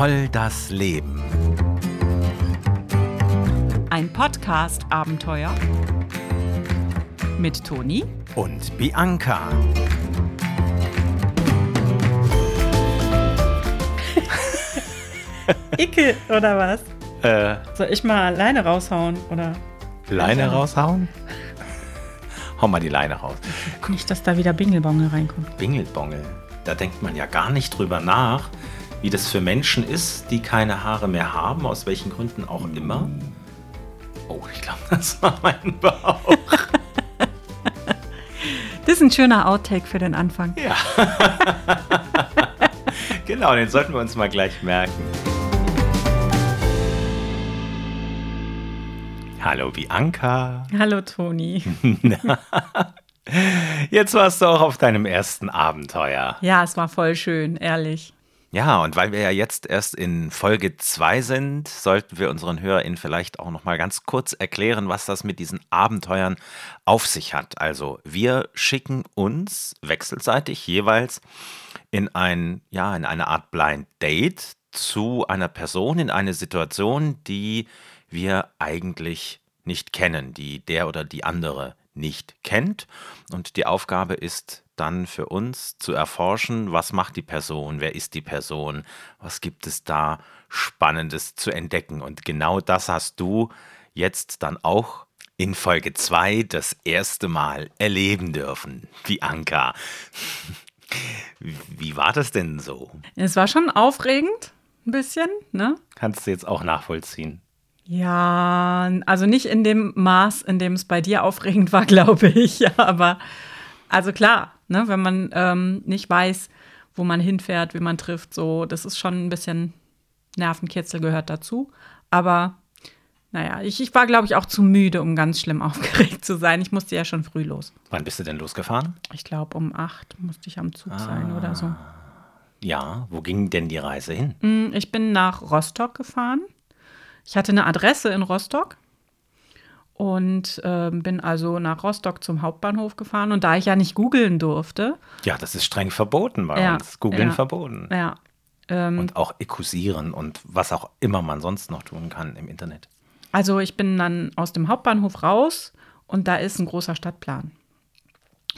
Voll das Leben. Ein Podcast-Abenteuer mit Toni Und Bianca. Icke, oder was? Äh, Soll ich mal Leine raushauen, oder? Leine raushauen? Hau mal die Leine raus. Nicht, dass da wieder Bingelbongel reinkommt. Bingelbongel. Da denkt man ja gar nicht drüber nach, wie das für Menschen ist, die keine Haare mehr haben, aus welchen Gründen auch immer. Oh, ich glaube, das war mein Bauch. Das ist ein schöner Outtake für den Anfang. Ja. genau, den sollten wir uns mal gleich merken. Hallo Bianca. Hallo Toni. Jetzt warst du auch auf deinem ersten Abenteuer. Ja, es war voll schön, ehrlich. Ja, und weil wir ja jetzt erst in Folge 2 sind, sollten wir unseren HörerInnen vielleicht auch noch mal ganz kurz erklären, was das mit diesen Abenteuern auf sich hat. Also, wir schicken uns wechselseitig jeweils in ein ja, in eine Art Blind Date zu einer Person in eine Situation, die wir eigentlich nicht kennen, die der oder die andere nicht kennt. Und die Aufgabe ist dann für uns zu erforschen, was macht die Person, wer ist die Person, was gibt es da Spannendes zu entdecken. Und genau das hast du jetzt dann auch in Folge 2 das erste Mal erleben dürfen, Bianca. Wie war das denn so? Es war schon aufregend, ein bisschen, ne? Kannst du jetzt auch nachvollziehen? Ja, also nicht in dem Maß, in dem es bei dir aufregend war, glaube ich. Ja, aber also klar, ne, wenn man ähm, nicht weiß, wo man hinfährt, wie man trifft, so, das ist schon ein bisschen Nervenkitzel gehört dazu. Aber naja, ich, ich war, glaube ich, auch zu müde, um ganz schlimm aufgeregt zu sein. Ich musste ja schon früh los. Wann bist du denn losgefahren? Ich glaube, um acht musste ich am Zug sein oder so. Ja, wo ging denn die Reise hin? Mm, Ich bin nach Rostock gefahren. Ich hatte eine Adresse in Rostock und ähm, bin also nach Rostock zum Hauptbahnhof gefahren. Und da ich ja nicht googeln durfte, Ja, das ist streng verboten bei Ja, uns. Googeln ja. verboten. ja, ähm, Und auch ekusieren und was auch immer man sonst noch tun kann im Internet. also ich bin dann aus dem Hauptbahnhof raus und da ist ein großer Stadtplan.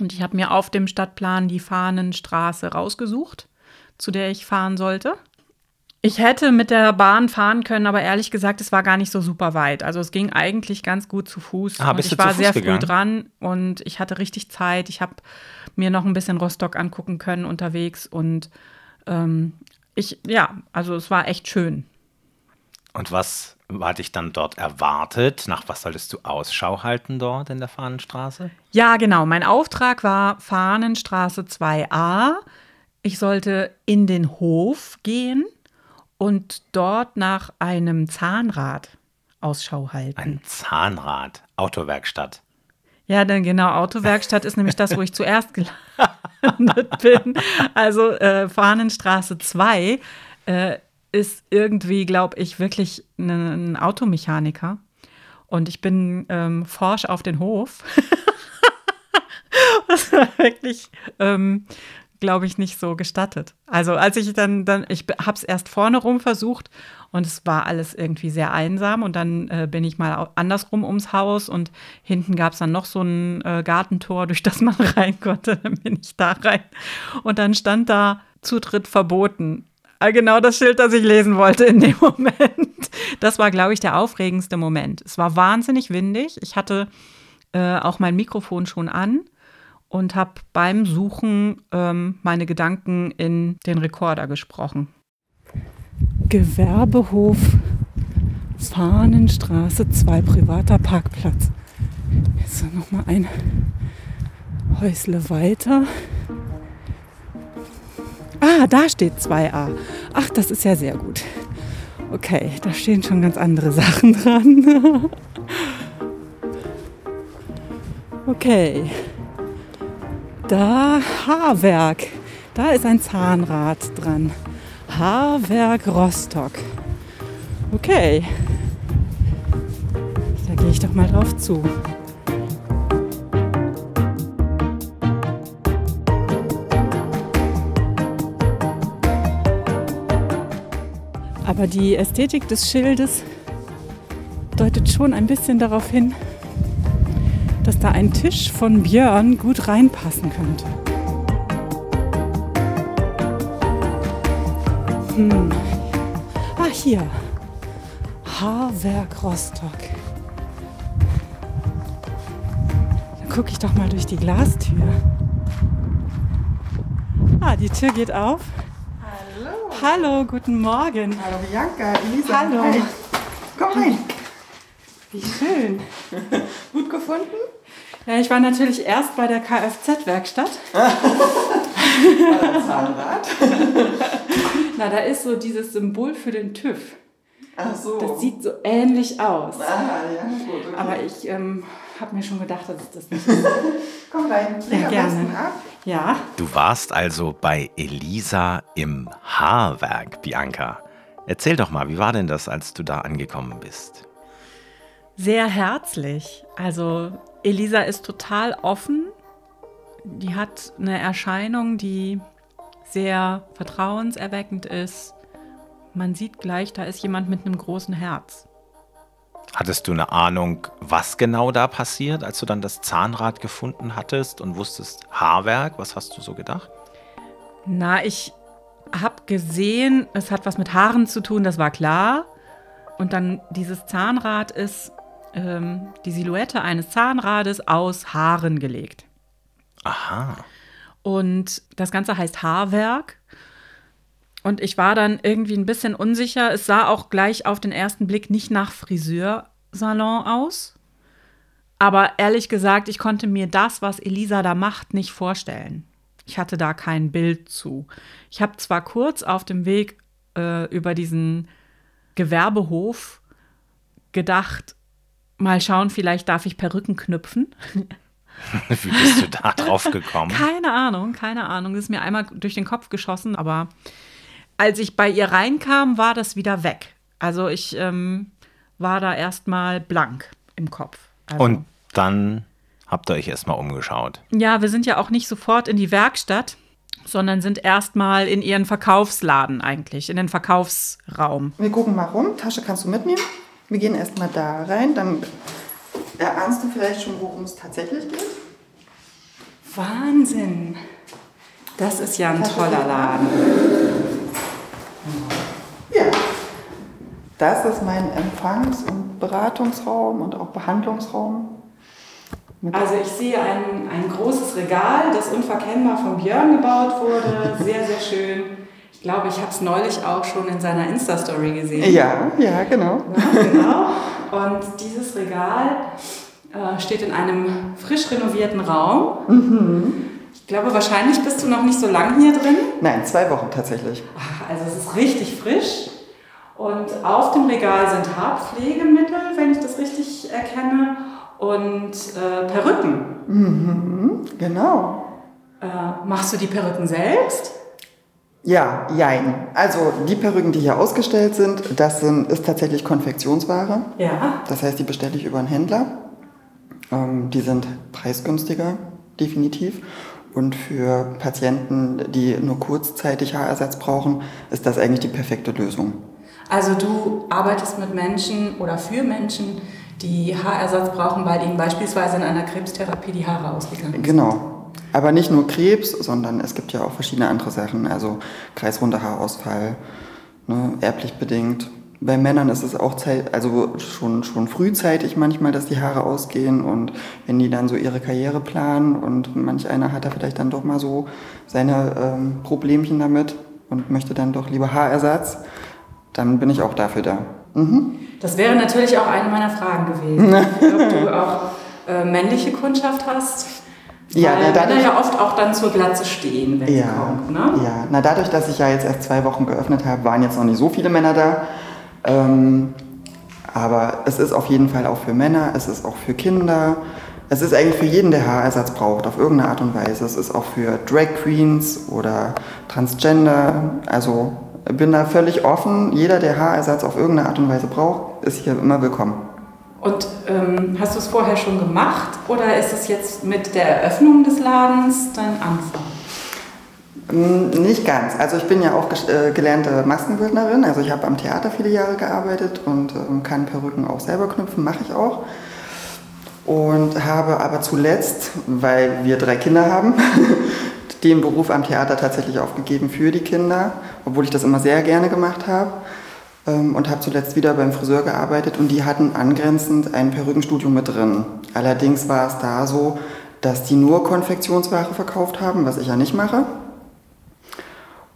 Und ich habe mir auf dem Stadtplan die Fahnenstraße rausgesucht, zu der ich fahren sollte. Ich hätte mit der Bahn fahren können, aber ehrlich gesagt, es war gar nicht so super weit. Also es ging eigentlich ganz gut zu Fuß. Ah, und bist ich du zu war Fuß sehr gegangen? früh dran und ich hatte richtig Zeit. Ich habe mir noch ein bisschen Rostock angucken können unterwegs und ähm, ich, ja, also es war echt schön. Und was war dich dann dort erwartet? Nach was solltest du Ausschau halten dort in der Fahnenstraße? Ja, genau. Mein Auftrag war Fahnenstraße 2a. Ich sollte in den Hof gehen und dort nach einem Zahnrad Ausschau halten. Ein Zahnrad, Autowerkstatt. Ja, denn genau, Autowerkstatt ist nämlich das, wo ich zuerst gelandet bin. Also äh, Fahnenstraße 2 äh, ist irgendwie, glaube ich, wirklich ein, ein Automechaniker. Und ich bin ähm, forsch auf den Hof. das war wirklich, ähm, glaube ich, nicht so gestattet. Also als ich dann, dann ich habe es erst vorne rum versucht und es war alles irgendwie sehr einsam und dann äh, bin ich mal andersrum ums Haus und hinten gab es dann noch so ein äh, Gartentor, durch das man rein konnte. Dann bin ich da rein und dann stand da Zutritt verboten. Äh, Genau das Schild, das ich lesen wollte in dem Moment. Das war, glaube ich, der aufregendste Moment. Es war wahnsinnig windig. Ich hatte äh, auch mein Mikrofon schon an und habe beim Suchen ähm, meine Gedanken in den Rekorder gesprochen. Gewerbehof Fahnenstraße 2, privater Parkplatz. Jetzt noch mal ein Häusle weiter. Ah, da steht 2a. Ach, das ist ja sehr gut. Okay, da stehen schon ganz andere Sachen dran. okay. Da Haarwerk. Da ist ein Zahnrad dran. Haarwerk Rostock. Okay. Da gehe ich doch mal drauf zu. Aber die Ästhetik des Schildes deutet schon ein bisschen darauf hin, dass da ein Tisch von Björn gut reinpassen könnte. Hm. Ah, hier. Haarwerk Rostock. Dann gucke ich doch mal durch die Glastür. Ah, die Tür geht auf. Hallo. Hallo, guten Morgen. Hallo Bianca, Elisa. Hallo. Hi. Komm rein. Wie schön. Gut gefunden? Ja, ich war natürlich erst bei der Kfz-Werkstatt. Zahnrad. Na, da ist so dieses Symbol für den TÜV. Ach so. Das sieht so ähnlich aus. Ah, ja, gut. Okay. Aber ich ähm, habe mir schon gedacht, dass es das nicht ist. Komm rein, Ja, gerne. ab. Ja, Du warst also bei Elisa im Haarwerk, Bianca. Erzähl doch mal, wie war denn das, als du da angekommen bist? Sehr herzlich. Also Elisa ist total offen. Die hat eine Erscheinung, die sehr vertrauenserweckend ist. Man sieht gleich, da ist jemand mit einem großen Herz. Hattest du eine Ahnung, was genau da passiert, als du dann das Zahnrad gefunden hattest und wusstest Haarwerk? Was hast du so gedacht? Na, ich habe gesehen, es hat was mit Haaren zu tun, das war klar. Und dann dieses Zahnrad ist ähm, die Silhouette eines Zahnrades aus Haaren gelegt. Aha. Und das Ganze heißt Haarwerk. Und ich war dann irgendwie ein bisschen unsicher. Es sah auch gleich auf den ersten Blick nicht nach Friseursalon aus. Aber ehrlich gesagt, ich konnte mir das, was Elisa da macht, nicht vorstellen. Ich hatte da kein Bild zu. Ich habe zwar kurz auf dem Weg äh, über diesen Gewerbehof gedacht, mal schauen, vielleicht darf ich Perücken knüpfen. Wie bist du da drauf gekommen? Keine Ahnung, keine Ahnung. Das ist mir einmal durch den Kopf geschossen, aber als ich bei ihr reinkam, war das wieder weg. Also ich ähm, war da erstmal blank im Kopf. Also, Und dann habt ihr euch erstmal umgeschaut. ja, wir sind ja auch nicht sofort in die Werkstatt, sondern sind erstmal in ihren Verkaufsladen eigentlich, in den Verkaufsraum. Wir gucken mal rum. Tasche kannst du mitnehmen. Wir gehen erstmal da rein. Dann erahnst du vielleicht schon, worum es tatsächlich geht. Wahnsinn! Das ist ja ein toller Laden. Ja. Das ist mein Empfangs- und Beratungsraum und auch Behandlungsraum. Also ich sehe ein, ein großes Regal, das unverkennbar von Björn gebaut wurde. Sehr, sehr schön. Ich glaube, ich habe es neulich auch schon in seiner Insta-Story gesehen. ja, ja, genau. Ja, genau. Und dieses Regal äh, steht in einem frisch renovierten Raum. Ich glaube, wahrscheinlich bist du noch nicht so lang hier drin. Nein, zwei Wochen tatsächlich. Ach, Also es ist richtig frisch. Und auf dem Regal sind Haarpflegemittel, wenn ich das richtig erkenne, und äh, Perücken. Genau. Äh, machst du die Perücken selbst? Ja, jein. Also die Perücken, die hier ausgestellt sind, das sind, ist tatsächlich Konfektionsware. Ja. Das heißt, die bestelle ich über einen Händler. Ähm, die sind preisgünstiger, definitiv. Und für Patienten, die nur kurzzeitig Haarersatz brauchen, ist das eigentlich die perfekte Lösung. Also du arbeitest mit Menschen oder für Menschen, die Haarersatz brauchen, weil ihnen beispielsweise in einer Krebstherapie die Haare ausgegangen sind. Genau. Aber nicht nur Krebs, sondern es gibt ja auch verschiedene andere Sachen. Also kreisrunder Haarausfall, ne, erblich bedingt. Bei Männern ist es auch Zeit, also schon, schon frühzeitig manchmal, dass die Haare ausgehen und wenn die dann so ihre Karriere planen und manch einer hat da vielleicht dann doch mal so seine ähm, Problemchen damit und möchte dann doch lieber Haarersatz, dann bin ich auch dafür da. Mhm. Das wäre natürlich auch eine meiner Fragen gewesen. Ob du auch äh, männliche Kundschaft hast. Ja, weil na, dadurch- Männer ja oft auch dann zur Glatze stehen, wenn sie Ja, kommt. Ne? ja, na dadurch, dass ich ja jetzt erst zwei Wochen geöffnet habe, waren jetzt noch nicht so viele Männer da. Ähm, aber es ist auf jeden Fall auch für Männer, es ist auch für Kinder. Es ist eigentlich für jeden, der Haarersatz braucht, auf irgendeine Art und Weise. Es ist auch für Drag Queens oder Transgender. Also bin da völlig offen. Jeder, der Haarersatz auf irgendeine Art und Weise braucht, ist hier immer willkommen. Und ähm, hast du es vorher schon gemacht oder ist es jetzt mit der Eröffnung des Ladens dein Anfang? Mm, nicht ganz. Also ich bin ja auch äh, gelernte Maskenbildnerin. Also ich habe am Theater viele Jahre gearbeitet und ähm, kann Perücken auch selber knüpfen, mache ich auch. Und habe aber zuletzt, weil wir drei Kinder haben, den Beruf am Theater tatsächlich aufgegeben für die Kinder, obwohl ich das immer sehr gerne gemacht habe. Ähm, und habe zuletzt wieder beim Friseur gearbeitet und die hatten angrenzend ein Perückenstudio mit drin. Allerdings war es da so, dass die nur Konfektionsware verkauft haben, was ich ja nicht mache.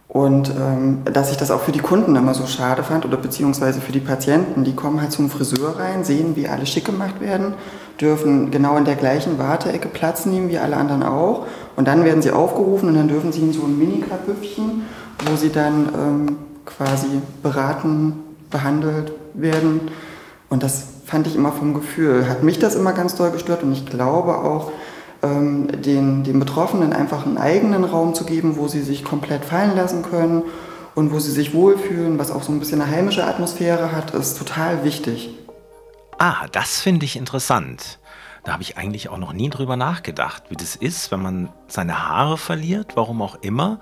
Und ähm, dass ich das auch für die Kunden immer so schade fand oder beziehungsweise für die Patienten. Die kommen halt zum Friseur rein, sehen, wie alle schick gemacht werden, dürfen genau in der gleichen Warteecke Platz nehmen wie alle anderen auch. Und dann werden sie aufgerufen und dann dürfen sie in so ein Mini-Kabüffchen, wo sie dann ähm, quasi beraten, behandelt werden. Und das fand ich immer vom Gefühl, hat mich das immer ganz doll gestört und ich glaube auch, ähm, den, den Betroffenen einfach einen eigenen Raum zu geben, wo sie sich komplett fallen lassen können und wo sie sich wohlfühlen, was auch so ein bisschen eine heimische Atmosphäre hat, ist total wichtig. Ah, das finde ich interessant. Da habe ich eigentlich auch noch nie drüber nachgedacht, wie das ist, wenn man seine Haare verliert, warum auch immer.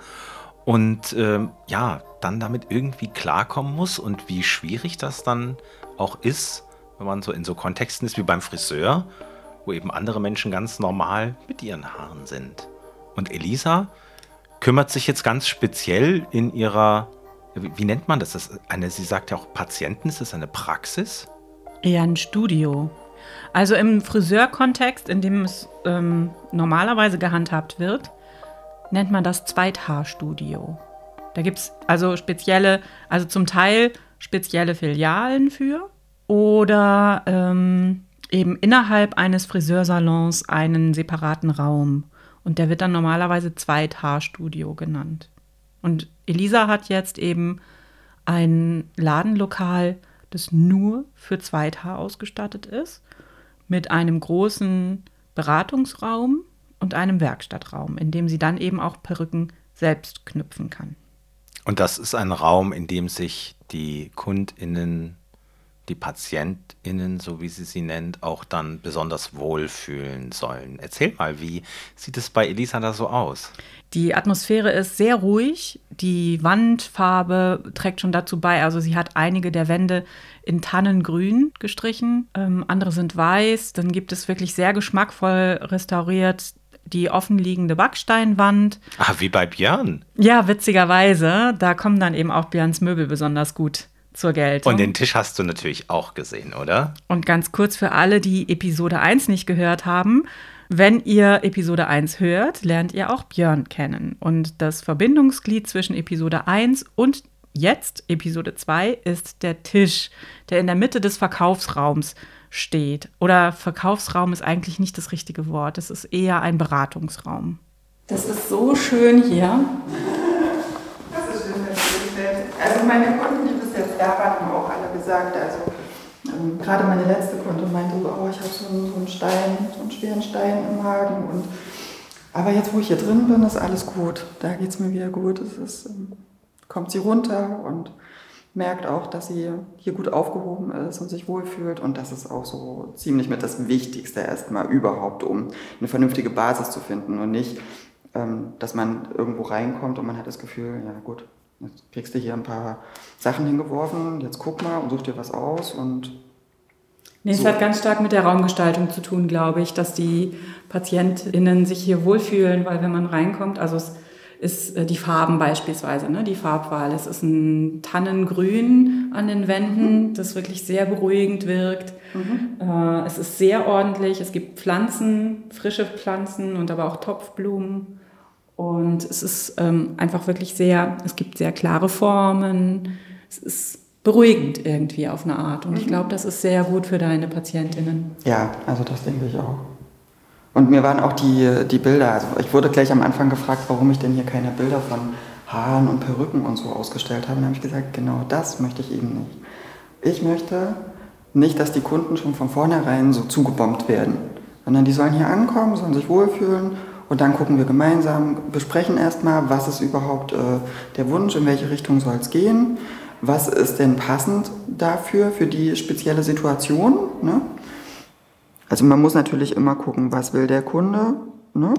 Und äh, ja, dann damit irgendwie klarkommen muss und wie schwierig das dann auch ist, wenn man so in so Kontexten ist wie beim Friseur, wo eben andere Menschen ganz normal mit ihren Haaren sind. Und Elisa kümmert sich jetzt ganz speziell in ihrer, wie, nennt man das? das eine, sie sagt ja auch Patienten, ist das eine Praxis? Eher ein Studio. Also im Friseurkontext, in dem es ähm, normalerweise gehandhabt wird, nennt man das Zweithaarstudio. Da gibt es also spezielle, also zum Teil spezielle Filialen für oder ähm, eben innerhalb eines Friseursalons einen separaten Raum. Und der wird dann normalerweise Zweithaarstudio genannt. Und Elisa hat jetzt eben ein Ladenlokal, das nur für Zweithaar ausgestattet ist, mit einem großen Beratungsraum und einem Werkstattraum, in dem sie dann eben auch Perücken selbst knüpfen kann. Und das ist ein Raum, in dem sich die KundInnen die PatientInnen, so wie sie sie nennt, auch dann besonders wohlfühlen sollen. Erzähl mal, wie sieht es bei Elisa da so aus? Die Atmosphäre ist sehr ruhig. Die Wandfarbe trägt schon dazu bei. Also sie hat einige der Wände in Tannengrün gestrichen, ähm, andere sind weiß. Dann gibt es wirklich sehr geschmackvoll restauriert die offenliegende Backsteinwand. Ah, wie bei Björn. Ja, witzigerweise. Da kommen dann eben auch Björns Möbel besonders gut zur Geltung. Und den Tisch hast du natürlich auch gesehen, oder? Und ganz kurz für alle, die Episode 1 nicht gehört haben. Wenn ihr Episode 1 hört, lernt ihr auch Björn kennen. Und das Verbindungsglied zwischen Episode 1 und jetzt, Episode 2, ist der Tisch, der in der Mitte des Verkaufsraums steht. Oder Verkaufsraum ist eigentlich nicht das richtige Wort. Es ist eher ein Beratungsraum. Das ist so schön hier. Das ist schön, dass gefällt. Also meine Kunden, die da haben auch alle gesagt, also ähm, gerade meine letzte Kunde meinte so, oh, ich habe so, einen, so einen Stein, so einen schweren Stein im Magen. Und, aber jetzt, wo ich hier drin bin, ist alles gut. Da geht es mir wieder gut. Es ist, ähm, kommt sie runter und merkt auch, dass sie hier gut aufgehoben ist und sich wohlfühlt. Und das ist auch so ziemlich mit das Wichtigste erstmal überhaupt, um eine vernünftige Basis zu finden und nicht, ähm, dass man irgendwo reinkommt und man hat das Gefühl, ja gut, Jetzt kriegst du hier ein paar Sachen hingeworfen, jetzt guck mal und such dir was aus und. Nee, so. es hat ganz stark mit der Raumgestaltung zu tun, glaube ich, dass die PatientInnen sich hier wohlfühlen, weil wenn man reinkommt, also es ist äh, die Farben beispielsweise, ne, die Farbwahl. Es ist ein Tannengrün an den Wänden, das wirklich sehr beruhigend wirkt. Mhm. Äh, es ist sehr ordentlich. Es gibt Pflanzen, frische Pflanzen und aber auch Topfblumen. Und es ist ähm, einfach wirklich sehr, es gibt sehr klare Formen. Es ist beruhigend irgendwie auf eine Art. Und ich mhm. glaube, das ist sehr gut für deine PatientInnen. Ja, also das denke ich auch. Und mir waren auch die, die Bilder, also ich wurde gleich am Anfang gefragt, warum ich denn hier keine Bilder von Haaren und Perücken und so ausgestellt habe. Und habe ich gesagt, genau das möchte ich eben nicht. Ich möchte nicht, dass die Kunden schon von vornherein so zugebombt werden, sondern die sollen hier ankommen, sollen sich wohlfühlen und dann gucken wir gemeinsam, besprechen erstmal, was ist überhaupt äh, der Wunsch, in welche Richtung soll es gehen, was ist denn passend dafür, für die spezielle Situation. Ne? Also man muss natürlich immer gucken, was will der Kunde, ne?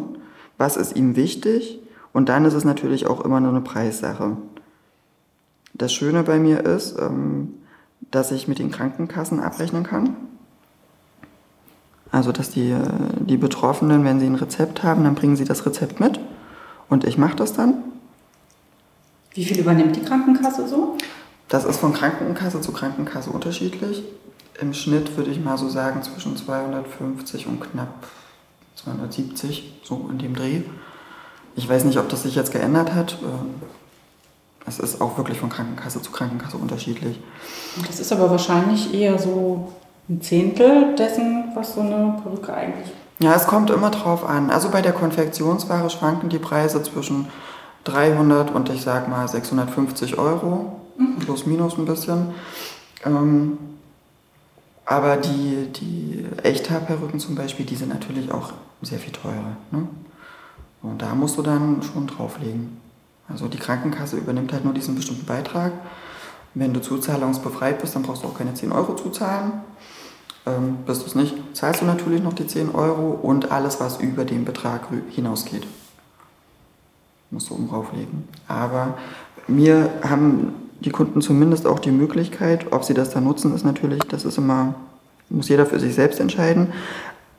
was ist ihm wichtig Und dann ist es natürlich auch immer nur eine Preissache. Das Schöne bei mir ist, ähm, dass ich mit den Krankenkassen abrechnen kann. Also, dass die, äh, die Betroffenen, wenn sie ein Rezept haben, dann bringen sie das Rezept mit und ich mache das dann. Wie viel übernimmt die Krankenkasse so? Das ist von Krankenkasse zu Krankenkasse unterschiedlich. Im Schnitt würde ich mal so sagen zwischen 250 und knapp 270, so in dem Dreh. Ich weiß nicht, ob das sich jetzt geändert hat. Ähm, es ist auch wirklich von Krankenkasse zu Krankenkasse unterschiedlich. Das ist aber wahrscheinlich eher so ein Zehntel dessen, was so eine Perücke eigentlich. Ja, es kommt immer drauf an. Also bei der Konfektionsware schwanken die Preise zwischen 300 und ich sag mal 650 Euro, mhm. plus minus ein bisschen. Ähm, aber die, die Echthaarperücken zum Beispiel, die sind natürlich auch sehr viel teurer. Ne? Und da musst du dann schon drauflegen. Also die Krankenkasse übernimmt halt nur diesen bestimmten Beitrag. Wenn du zuzahlungsbefreit bist, dann brauchst du auch keine 10 Euro zuzahlen. Ähm, bist du es nicht, zahlst du natürlich noch die 10 Euro und alles, was über den Betrag hinausgeht, musst du oben drauflegen. Aber mir haben die Kunden zumindest auch die Möglichkeit, ob sie das dann nutzen, ist natürlich, das ist immer, muss jeder für sich selbst entscheiden.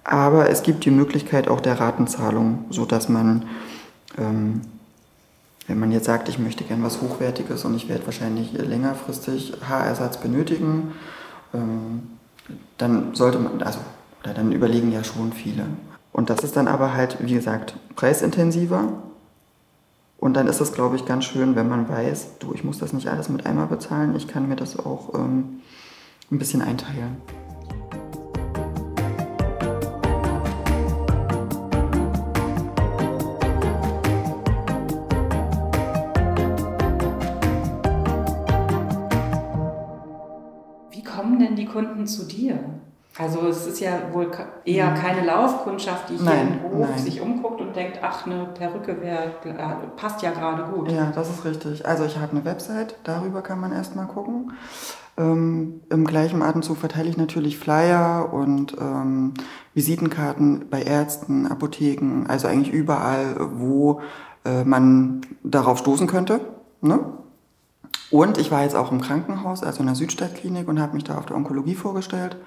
Aber es gibt die Möglichkeit auch der Ratenzahlung, sodass man, ähm, wenn man jetzt sagt, ich möchte gern was Hochwertiges und ich werde wahrscheinlich längerfristig Haarersatz benötigen, ähm, dann sollte man, also, oder dann überlegen ja schon viele. Und das ist dann aber halt, wie gesagt, preisintensiver. Und dann ist es, glaube ich, ganz schön, wenn man weiß, du, ich muss das nicht alles mit einmal bezahlen, ich kann mir das auch ähm, ein bisschen einteilen. Kunden zu dir? Also es ist ja wohl eher keine Laufkundschaft, die hier nein, im Hof nein. sich umguckt und denkt, ach, eine Perücke wär, passt ja gerade gut. Ja, das ist richtig. Also ich habe eine Website, darüber kann man erstmal gucken. Ähm, Im gleichen Atemzug verteile ich natürlich Flyer und ähm, Visitenkarten bei Ärzten, Apotheken, also eigentlich überall, wo äh, man darauf stoßen könnte. Ne? Und ich war jetzt auch im Krankenhaus, also in der Südstadtklinik und habe mich da auf der Onkologie vorgestellt.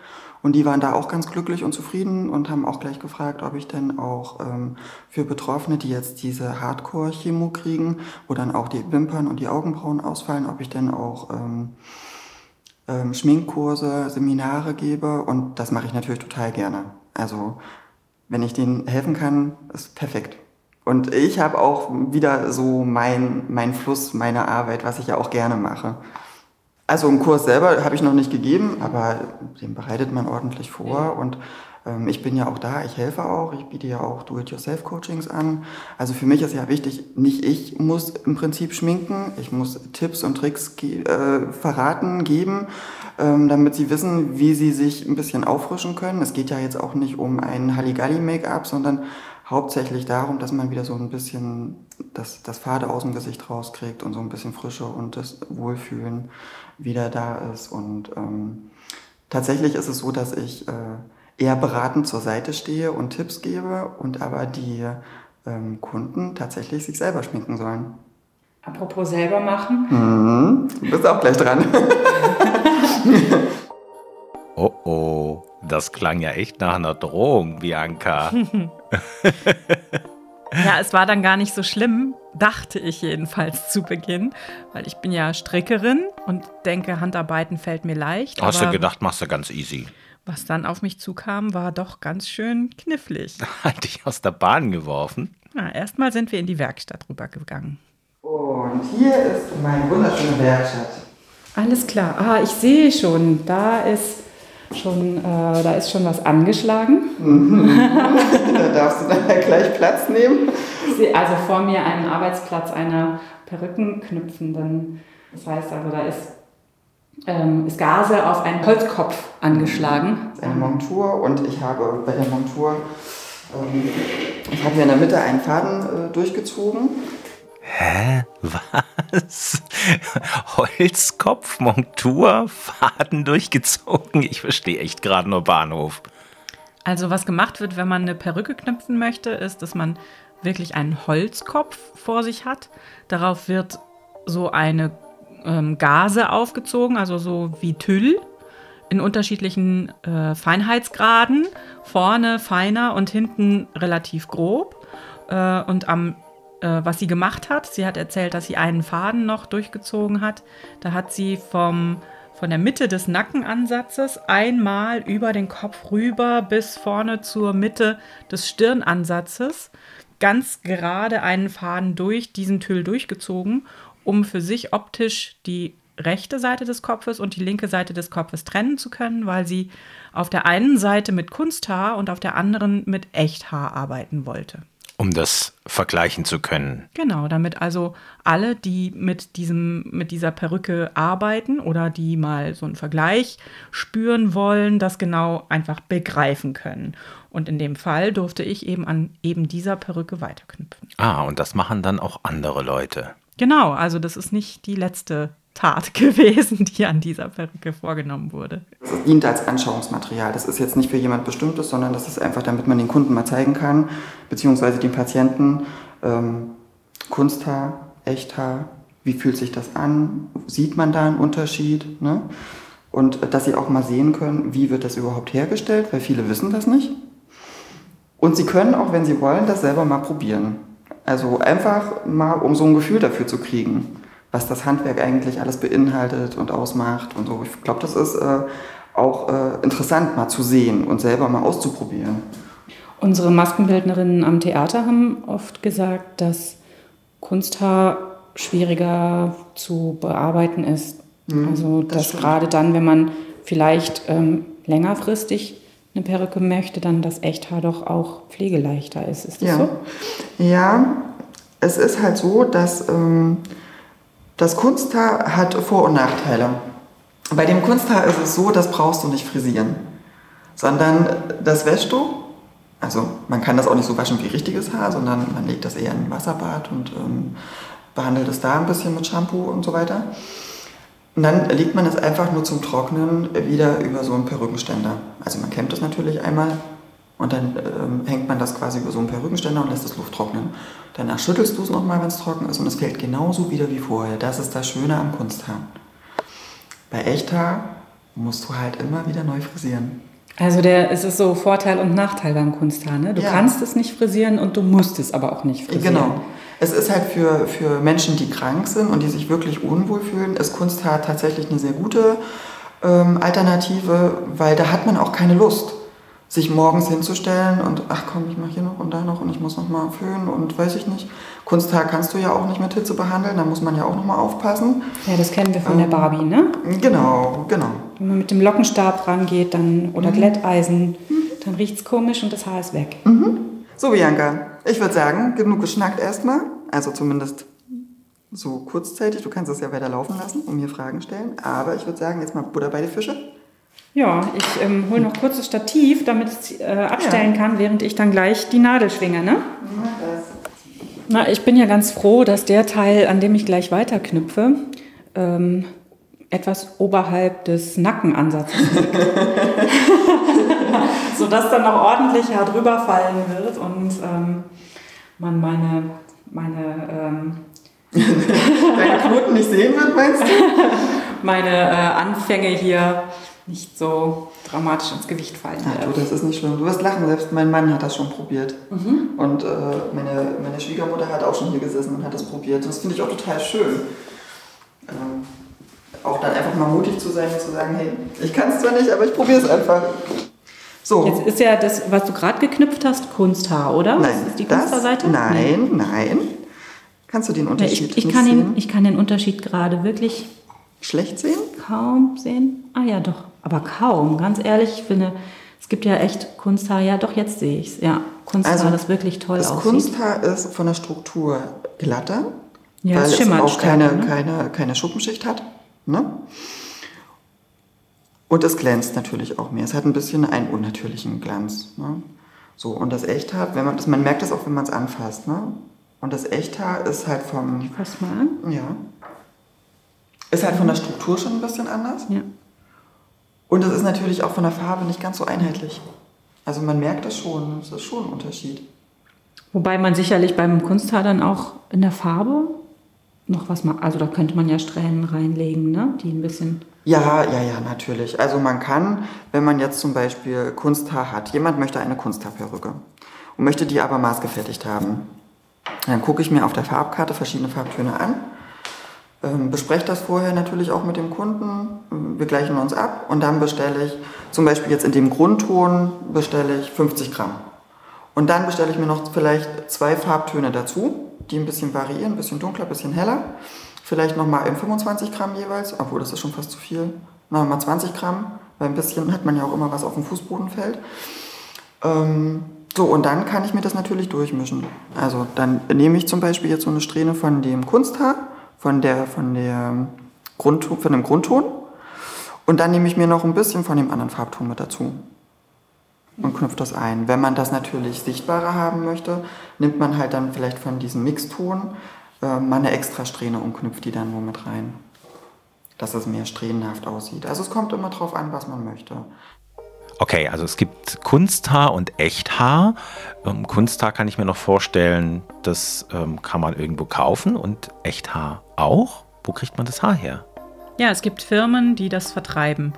Und die waren da auch ganz glücklich und zufrieden und haben auch gleich gefragt, ob ich denn auch ähm, für Betroffene, die jetzt diese Hardcore-Chemo kriegen, wo dann auch die Wimpern und die Augenbrauen ausfallen, ob ich denn auch ähm, ähm, Schminkkurse, Seminare gebe. Und das mache ich natürlich total gerne. Also wenn ich denen helfen kann, ist perfekt. Und ich habe auch wieder so mein, mein Fluss meiner Arbeit, was ich ja auch gerne mache. Also einen Kurs selber habe ich noch nicht gegeben, aber den bereitet man ordentlich vor und ähm, ich bin ja auch da, ich helfe auch, ich biete ja auch Do-it-yourself-Coachings an. Also für mich ist ja wichtig, nicht ich muss im Prinzip schminken, ich muss Tipps und Tricks ge äh, verraten, geben, ähm, damit sie wissen, wie sie sich ein bisschen auffrischen können. Es geht ja jetzt auch nicht um ein Halligalli-Make-up, sondern hauptsächlich darum, dass man wieder so ein bisschen das, das Fade aus dem Gesicht rauskriegt und so ein bisschen Frische und das Wohlfühlen wieder da ist. Und ähm, tatsächlich ist es so, dass ich äh, eher beratend zur Seite stehe und Tipps gebe und aber die ähm, Kunden tatsächlich sich selber schminken sollen. Apropos selber machen. Mhm. Du bist auch gleich dran. oh oh. Das klang ja echt nach einer Drohung, Bianca. ja, es war dann gar nicht so schlimm, dachte ich jedenfalls zu Beginn, weil ich bin ja Strickerin und denke, Handarbeiten fällt mir leicht. Hast du gedacht, machst du ganz easy. Was dann auf mich zukam, war doch ganz schön knifflig. Hat dich aus der Bahn geworfen? Ja, erstmal sind wir in die Werkstatt rübergegangen. Und hier ist meine wunderschöne Werkstatt. Alles klar. Ah, ich sehe schon, da ist schon, äh, da ist schon was angeschlagen. da darfst du dann ja gleich Platz nehmen. Also vor mir einen Arbeitsplatz einer Perückenknüpfenden. Das heißt also, da ist, ähm, ist Gase auf einen Holzkopf angeschlagen. Das ist eine Montur und ich habe bei der Montur, ähm, ich habe hier in der Mitte einen Faden äh, durchgezogen Hä? Was? Holzkopf, Montur, Faden durchgezogen? Ich verstehe echt gerade nur Bahnhof. Also was gemacht wird, wenn man eine Perücke knüpfen möchte, ist, dass man wirklich einen Holzkopf vor sich hat. Darauf wird so eine ähm, Gase aufgezogen, also so wie Tüll in unterschiedlichen äh, Feinheitsgraden. Vorne feiner und hinten relativ grob. Äh, und am äh, was sie gemacht hat. Sie hat erzählt, dass sie einen Faden noch durchgezogen hat. Da hat sie vom, von der Mitte des Nackenansatzes einmal über den Kopf rüber bis vorne zur Mitte des Stirnansatzes ganz gerade einen Faden durch diesen Tüll durchgezogen, um für sich optisch die rechte Seite des Kopfes und die linke Seite des Kopfes trennen zu können, weil sie auf der einen Seite mit Kunsthaar und auf der anderen mit Echthaar arbeiten wollte um das vergleichen zu können. Genau, damit also alle, die mit, diesem, mit dieser Perücke arbeiten oder die mal so einen Vergleich spüren wollen, das genau einfach begreifen können. Und in dem Fall durfte ich eben an eben dieser Perücke weiterknüpfen. Ah, und das machen dann auch andere Leute. Genau, also das ist nicht die letzte Tat gewesen, die an dieser Perücke vorgenommen wurde. Das dient als Anschauungsmaterial. Das ist jetzt nicht für jemand Bestimmtes, sondern das ist einfach, damit man den Kunden mal zeigen kann, beziehungsweise den Patienten, ähm, Kunsthaar, Echthaar, wie fühlt sich das an? Sieht man da einen Unterschied? Ne? Und dass sie auch mal sehen können, wie wird das überhaupt hergestellt, weil viele wissen das nicht. Und sie können auch, wenn sie wollen, das selber mal probieren. Also einfach mal, um so ein Gefühl dafür zu kriegen was das Handwerk eigentlich alles beinhaltet und ausmacht und so. Ich glaube, das ist äh, auch äh, interessant mal zu sehen und selber mal auszuprobieren. Unsere Maskenbildnerinnen am Theater haben oft gesagt, dass Kunsthaar schwieriger zu bearbeiten ist. Mhm, also dass das gerade dann, wenn man vielleicht ähm, längerfristig eine Perücke möchte, dann das Echthaar doch auch pflegeleichter ist. Ist das ja. so? Ja, es ist halt so, dass ähm, das Kunsthaar hat Vor- und Nachteile. Bei dem Kunsthaar ist es so, das brauchst du nicht frisieren, sondern das wäschst du. Also man kann das auch nicht so waschen wie richtiges Haar, sondern man legt das eher in ein Wasserbad und ähm, behandelt es da ein bisschen mit Shampoo und so weiter. Und dann legt man es einfach nur zum Trocknen wieder über so einen Perückenständer. Also man kämmt es natürlich einmal und dann ähm, hängt man das quasi über so einen Perückenständer und lässt es Luft trocknen. Danach schüttelst du es nochmal, wenn es trocken ist und es fällt genauso wieder wie vorher. Das ist das Schöne am Kunsthaar. Bei Echthaar musst du halt immer wieder neu frisieren. Also der, es ist so Vorteil und Nachteil beim Kunsthaar. Ne? Du ja. kannst es nicht frisieren und du musst es aber auch nicht frisieren. Genau. Es ist halt für, für Menschen, die krank sind und die sich wirklich unwohl fühlen, ist Kunsthaar tatsächlich eine sehr gute ähm, Alternative, weil da hat man auch keine Lust sich morgens hinzustellen und ach komm, ich mache hier noch und da noch und ich muss noch mal föhnen und weiß ich nicht. Kunsttag kannst du ja auch nicht mit Hitze behandeln, da muss man ja auch noch mal aufpassen. Ja, das kennen wir von ähm, der Barbie, ne? Genau, genau. Wenn man mit dem Lockenstab rangeht dann, oder mhm. Glätteisen, mhm. dann riecht es komisch und das Haar ist weg. Mhm. So, Bianca, ich würde sagen, genug geschnackt erstmal. Also zumindest so kurzzeitig. Du kannst es ja weiter laufen lassen und mir Fragen stellen. Aber ich würde sagen, jetzt mal Butter bei die Fische. Ja, ich ähm, hole noch kurz das Stativ, damit ich äh, abstellen ja. kann, während ich dann gleich die Nadel schwinge. Ne? Na, ich bin ja ganz froh, dass der Teil, an dem ich gleich weiterknüpfe, ähm, etwas oberhalb des Nackenansatzes liegt. Sodass dann noch ordentlich drüber fallen wird und ähm, man meine, meine ähm, Deine Knoten nicht sehen wird, meinst du? meine äh, Anfänge hier nicht so dramatisch ins Gewicht fallen ja, du, das ist nicht schlimm. Du wirst lachen, selbst mein Mann hat das schon probiert. Mhm. Und äh, meine, meine Schwiegermutter hat auch schon hier gesessen und hat das probiert. Das finde ich auch total schön. Ähm, auch dann einfach mal mutig zu sein und zu sagen, hey, ich kann es zwar nicht, aber ich probiere es einfach. So. Jetzt ist ja das, was du gerade geknüpft hast, Kunsthaar, oder? Nein. Das ist die Kunsthaarseite? Nein, nein, nein. Kannst du den Unterschied ja, ich, ich kann sehen? Den, ich kann den Unterschied gerade wirklich schlecht sehen? Kaum sehen. Ah ja, doch aber kaum, ganz ehrlich, ich finde, es gibt ja echt Kunsthaar, ja doch, jetzt sehe ich es. Ja, Kunsthaar, also, das wirklich toll das aussieht. Das Kunsthaar ist von der Struktur glatter, ja, weil es, schimmert auch keine, ne? keine, keine Schuppenschicht hat. Ne? Und es glänzt natürlich auch mehr. Es hat ein bisschen einen unnatürlichen Glanz. Ne? So, und das Echthaar, wenn man, das, man merkt das auch, wenn man es anfasst. Ne? Und das Echthaar ist halt vom... Ich fass mal an. Ja. Ist halt von der Struktur schon ein bisschen anders. Ja. Und es ist natürlich auch von der Farbe nicht ganz so einheitlich. Also man merkt das schon, es ist schon ein Unterschied. Wobei man sicherlich beim Kunsthaar dann auch in der Farbe noch was macht. Also da könnte man ja Strähnen reinlegen, ne? die ein bisschen. Ja, ja, ja, natürlich. Also man kann, wenn man jetzt zum Beispiel Kunsthaar hat, jemand möchte eine Kunsthaarperücke und möchte die aber maßgefertigt haben, dann gucke ich mir auf der Farbkarte verschiedene Farbtöne an, ähm, bespreche das vorher natürlich auch mit dem Kunden, wir gleichen uns ab und dann bestelle ich zum Beispiel jetzt in dem Grundton bestelle ich 50 Gramm. Und dann bestelle ich mir noch vielleicht zwei Farbtöne dazu, die ein bisschen variieren, ein bisschen dunkler, ein bisschen heller. Vielleicht nochmal in 25 Gramm jeweils, obwohl das ist schon fast zu viel. Nochmal 20 Gramm, weil ein bisschen hat man ja auch immer was auf dem Fußboden fällt. Ähm, so, und dann kann ich mir das natürlich durchmischen. Also dann nehme ich zum Beispiel jetzt so eine Strähne von dem Kunsthaar, von, der, von, der Grundton, von dem Grundton. Und dann nehme ich mir noch ein bisschen von dem anderen Farbton mit dazu und knüpft das ein. Wenn man das natürlich sichtbarer haben möchte, nimmt man halt dann vielleicht von diesem Mixton äh, mal eine extra Strähne und knüpft die dann nur mit rein. Dass es mehr strähnenhaft aussieht. Also es kommt immer drauf an, was man möchte. Okay, also es gibt Kunsthaar und Echthaar. Ähm, Kunsthaar kann ich mir noch vorstellen, das ähm, kann man irgendwo kaufen und Echthaar auch. Wo kriegt man das Haar her? Ja, es gibt Firmen, die das vertreiben.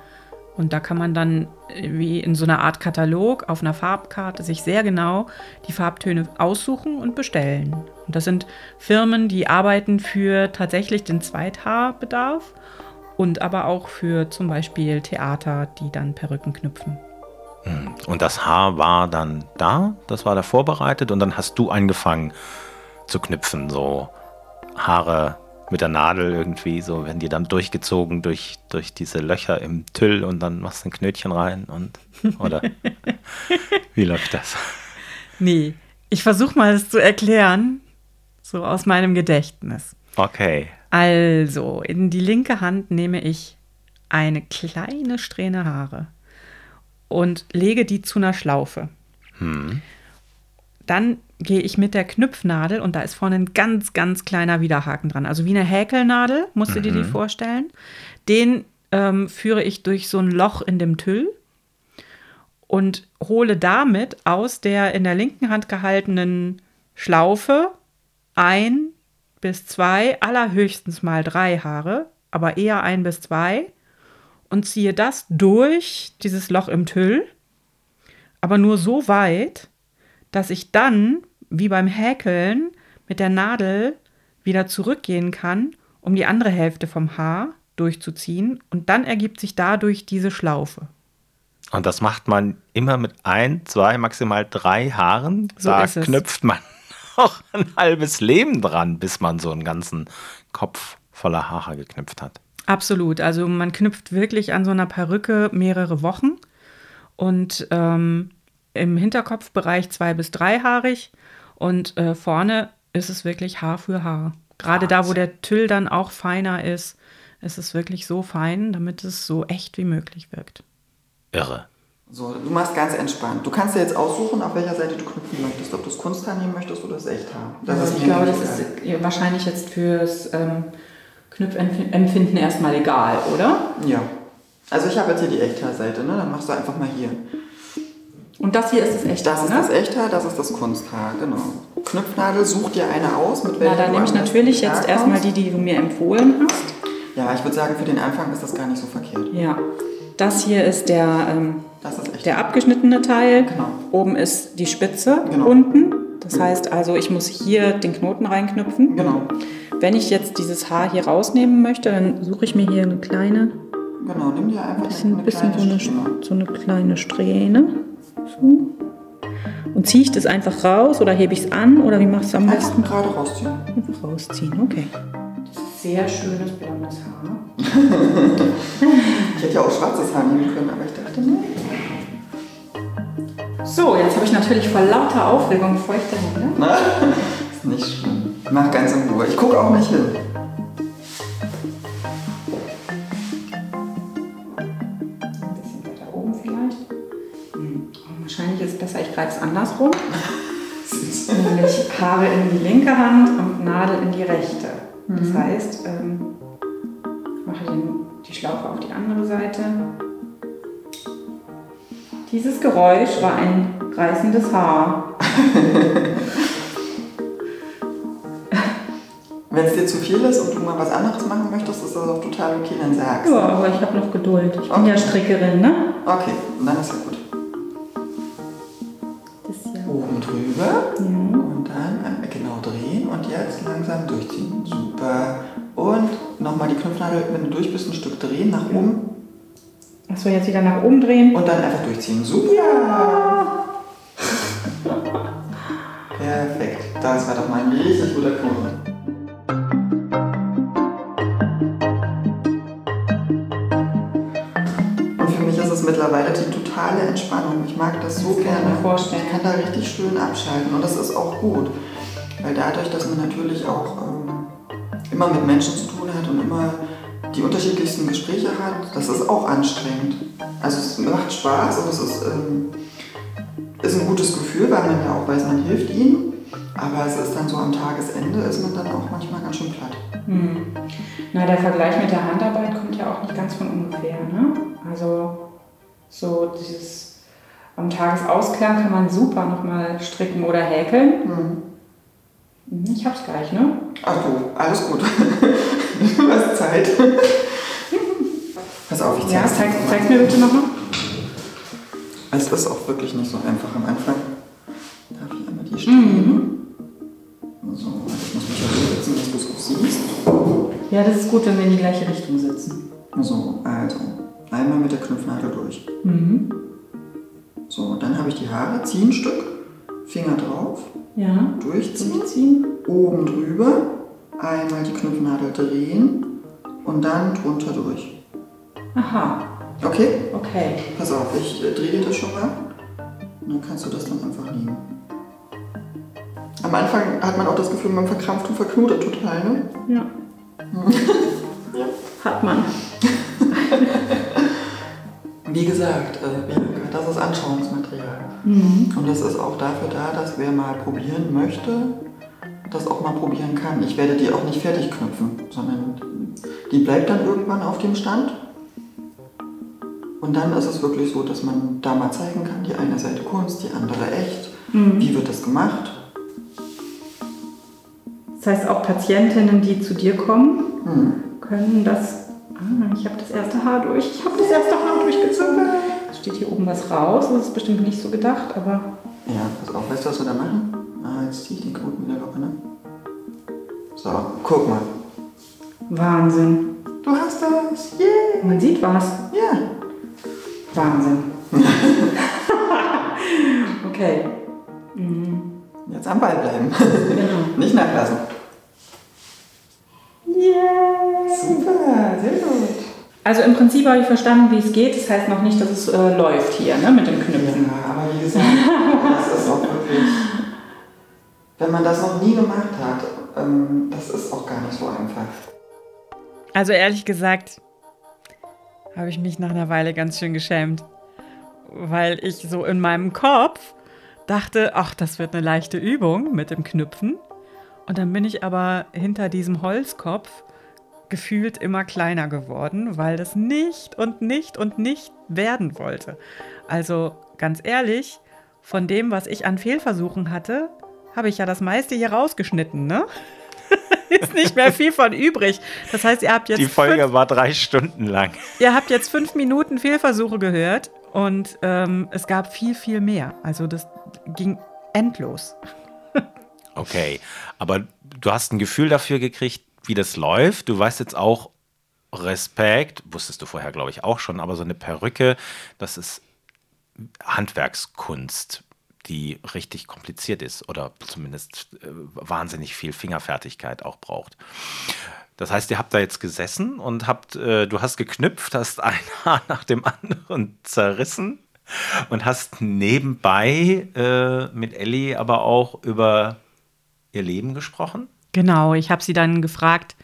Und da kann man dann äh, wie in so einer Art Katalog auf einer Farbkarte sich sehr genau die Farbtöne aussuchen und bestellen. Und das sind Firmen, die arbeiten für tatsächlich den Zweithaarbedarf und aber auch für zum Beispiel Theater, die dann Perücken knüpfen. Hm. Und das Haar war dann da, das war da vorbereitet und dann hast du angefangen zu knüpfen, so Haare mit der Nadel irgendwie, so werden die dann durchgezogen durch, durch diese Löcher im Tüll und dann machst du ein Knötchen rein und oder wie läuft das? Nee, ich versuche mal es zu erklären, so aus meinem Gedächtnis. Okay. Also, in die linke Hand nehme ich eine kleine Strähne Haare und lege die zu einer Schlaufe. Hm. Dann gehe ich mit der Knüpfnadel und da ist vorne ein ganz, ganz kleiner Widerhaken dran. Also wie eine Häkelnadel, musst du mhm. dir die mhm. vorstellen. Den ähm, führe ich durch so ein Loch in dem Tüll und hole damit aus der in der linken Hand gehaltenen Schlaufe ein bis zwei, allerhöchstens mal drei Haare, aber eher ein bis zwei und ziehe das durch dieses Loch im Tüll, aber nur so weit, dass ich dann wie beim Häkeln mit der Nadel wieder zurückgehen kann, um die andere Hälfte vom Haar durchzuziehen und dann ergibt sich dadurch diese Schlaufe. Und das macht man immer mit ein, zwei, maximal drei Haaren. So da knüpft man auch ein halbes Leben dran, bis man so einen ganzen Kopf voller Haare geknüpft hat. Absolut. Also man knüpft wirklich an so einer Perücke mehrere Wochen und ähm, im Hinterkopfbereich zwei bis dreihaarig und äh, vorne ist es wirklich Haar für Haar. Gerade da, wo der Tüll dann auch feiner ist, ist es wirklich so fein, damit es so echt wie möglich wirkt. Irre. So, du machst ganz entspannt. Du kannst dir jetzt aussuchen, auf welcher Seite du knüpfen möchtest. Ob du das Kunsthaar nehmen möchtest oder das Echthaar. Das also ich glaube, das ist wahrscheinlich jetzt fürs ähm, Knüpfempfinden erstmal egal, oder? Ja. Also ich habe jetzt hier die Echthaarseite, ne? Dann machst du einfach mal hier. Und das hier ist das Echthaar, Das ist ne? das Echthaar, das ist das Kunsthaar, genau. Knüpfnadel, such dir eine aus, mit welcher Na, dann nehme ich natürlich jetzt erstmal die, die du mir empfohlen hast. Ja, ich würde sagen, für den Anfang ist das gar nicht so verkehrt. Ja. Das hier ist der, ähm, ist der abgeschnittene Teil. Genau. Oben ist die Spitze genau. unten. Das heißt also, ich muss hier den Knoten reinknüpfen. Genau. Wenn ich jetzt dieses Haar hier rausnehmen möchte, dann suche ich mir hier eine kleine. Genau, nimm dir einfach bisschen, eine, bisschen so, eine, so eine kleine Strähne. So. Und ziehe ich das einfach raus oder hebe ich es an oder wie machst du am besten? Einfach gerade rausziehen. Einfach rausziehen, okay. Sehr schönes blondes Haar. ich hätte ja auch schwarzes Haar nehmen können, aber ich dachte, ne. So, jetzt habe ich natürlich vor lauter Aufregung feuchte Hände. Na, ist nicht schlimm. Mach ganz in Ruhe. Ich gucke auch nicht hin. ich greife es andersrum. Nämlich Haare in die linke Hand und Nadel in die rechte. Das mhm. heißt, ähm, ich mache den, die Schlaufe auf die andere Seite. Dieses Geräusch war ein reißendes Haar. Wenn es dir zu viel ist und du mal was anderes machen möchtest, ist das auch total okay, dann sagst Ja, aber ich habe noch Geduld. Ich okay. bin ja Strickerin, ne? Okay, dann ist ja gut. Das ja. Oben drüber ja. und dann genau drehen und jetzt langsam durchziehen. Super. Und nochmal die Knopfnadel, wenn du durch bist, ein Stück drehen, nach oben Achso, jetzt wieder nach oben drehen. und dann einfach durchziehen. Super. Perfekt. Das war doch mal ein richtig guter Knoten. Und für mich ist es mittlerweile die totale Entspannung. Ich mag das so Das kann ich gerne. vorstellen. Ich kann da richtig schön abschalten und das ist auch gut. Weil dadurch, dass man natürlich auch ähm, immer mit Menschen zu tun hat und immer die unterschiedlichsten Gespräche hat, das ist auch anstrengend. Also es macht Spaß und es ist, ähm, ist ein gutes Gefühl, weil man ja auch weiß, man hilft ihnen. Aber es ist dann so am Tagesende, ist man dann auch manchmal ganz schön platt. Hm. Na, der Vergleich mit der Handarbeit kommt ja auch nicht ganz von ungefähr, ne? Also so dieses am Tagesausklang kann man super nochmal stricken oder häkeln. Mhm. Mhm, Ich hab's gleich, ne? Ach du, alles gut. Zeit. Pass auf, ich Ja, zeig's dir zeig, mal. zeig's mir bitte nochmal. Es ist auch wirklich nicht so einfach am Anfang. Darf ich einmal die Striche? So, ich muss mich ja so setzen, dass du es auch siehst. Ja, das ist gut, wenn wir in die gleiche Richtung sitzen. So, also, einmal mit der Knopfnadel durch. Mhm. So, dann habe ich die Haare, ziehe ein Stück, Finger drauf, Ja. durchziehen, Durchziehen. oben drüber, einmal die Knopfnadel drehen und dann drunter durch. Aha, Okay? okay. Pass auf, ich äh, drehe dir das schon mal. Und dann kannst du das dann einfach nehmen. Am Anfang hat man auch das Gefühl, man verkrampft und verknotet total, ne? Ja. Hat man. Wie gesagt, äh, das ist Anschauungsmaterial. Mhm. Und das ist auch dafür da, dass wer mal probieren möchte, das auch mal probieren kann. Ich werde die auch nicht fertig knüpfen, sondern die bleibt dann irgendwann auf dem Stand. Und dann ist es wirklich so, dass man da mal zeigen kann, die eine Seite Kunst, die andere echt. Wie wird das gemacht? Das heißt, auch Patientinnen, die zu dir kommen, Hm. können das. Ah, ich habe das erste Haar durch. Ich habe das erste Haar durchgezogen. Es steht hier oben was raus. Das ist bestimmt nicht so gedacht, aber. Ja, pass auf, weißt du, was wir da machen? Ah, jetzt ziehe ich den Knoten wieder locker, ne? So, guck mal. Wahnsinn. Du hast das! Yay! Man sieht was. Ja! Wahnsinn. okay. Jetzt am Ball bleiben. Genau. Nicht nachlassen. Yeah. Super, sehr gut. Also im Prinzip habe ich verstanden, wie es geht. Das heißt noch nicht, dass es äh, läuft hier ne, mit dem Knüpfen. Ja, aber wie gesagt, das ist auch wirklich. Wenn man das noch nie gemacht hat, ähm, das ist auch gar nicht so einfach. Also ehrlich gesagt, habe ich mich nach einer Weile ganz schön geschämt, weil ich so in meinem Kopf dachte, ach, das wird eine leichte Übung mit dem Knüpfen. Und dann bin ich aber hinter diesem Holzkopf gefühlt immer kleiner geworden, weil das nicht und nicht und nicht werden wollte. Also ganz ehrlich, von dem, was ich an Fehlversuchen hatte, habe ich ja das meiste hier rausgeschnitten, ne? Ist nicht mehr viel von übrig. Das heißt, ihr habt jetzt Die fünf Folge war drei Stunden lang. Ihr habt jetzt fünf Minuten Fehlversuche gehört und ähm, es gab viel, viel mehr. Also das ging endlos. Okay, aber du hast ein Gefühl dafür gekriegt, wie das läuft. Du weißt jetzt auch Respekt, wusstest du vorher, glaube ich, auch schon, aber so eine Perücke, das ist Handwerkskunst, die richtig kompliziert ist oder zumindest äh, wahnsinnig viel Fingerfertigkeit auch braucht. Das heißt, ihr habt da jetzt gesessen und habt, äh, du hast geknüpft, hast ein Haar nach dem anderen zerrissen und hast nebenbei äh, mit Ellie aber auch über ihr Leben gesprochen. Genau, ich habe sie dann gefragt,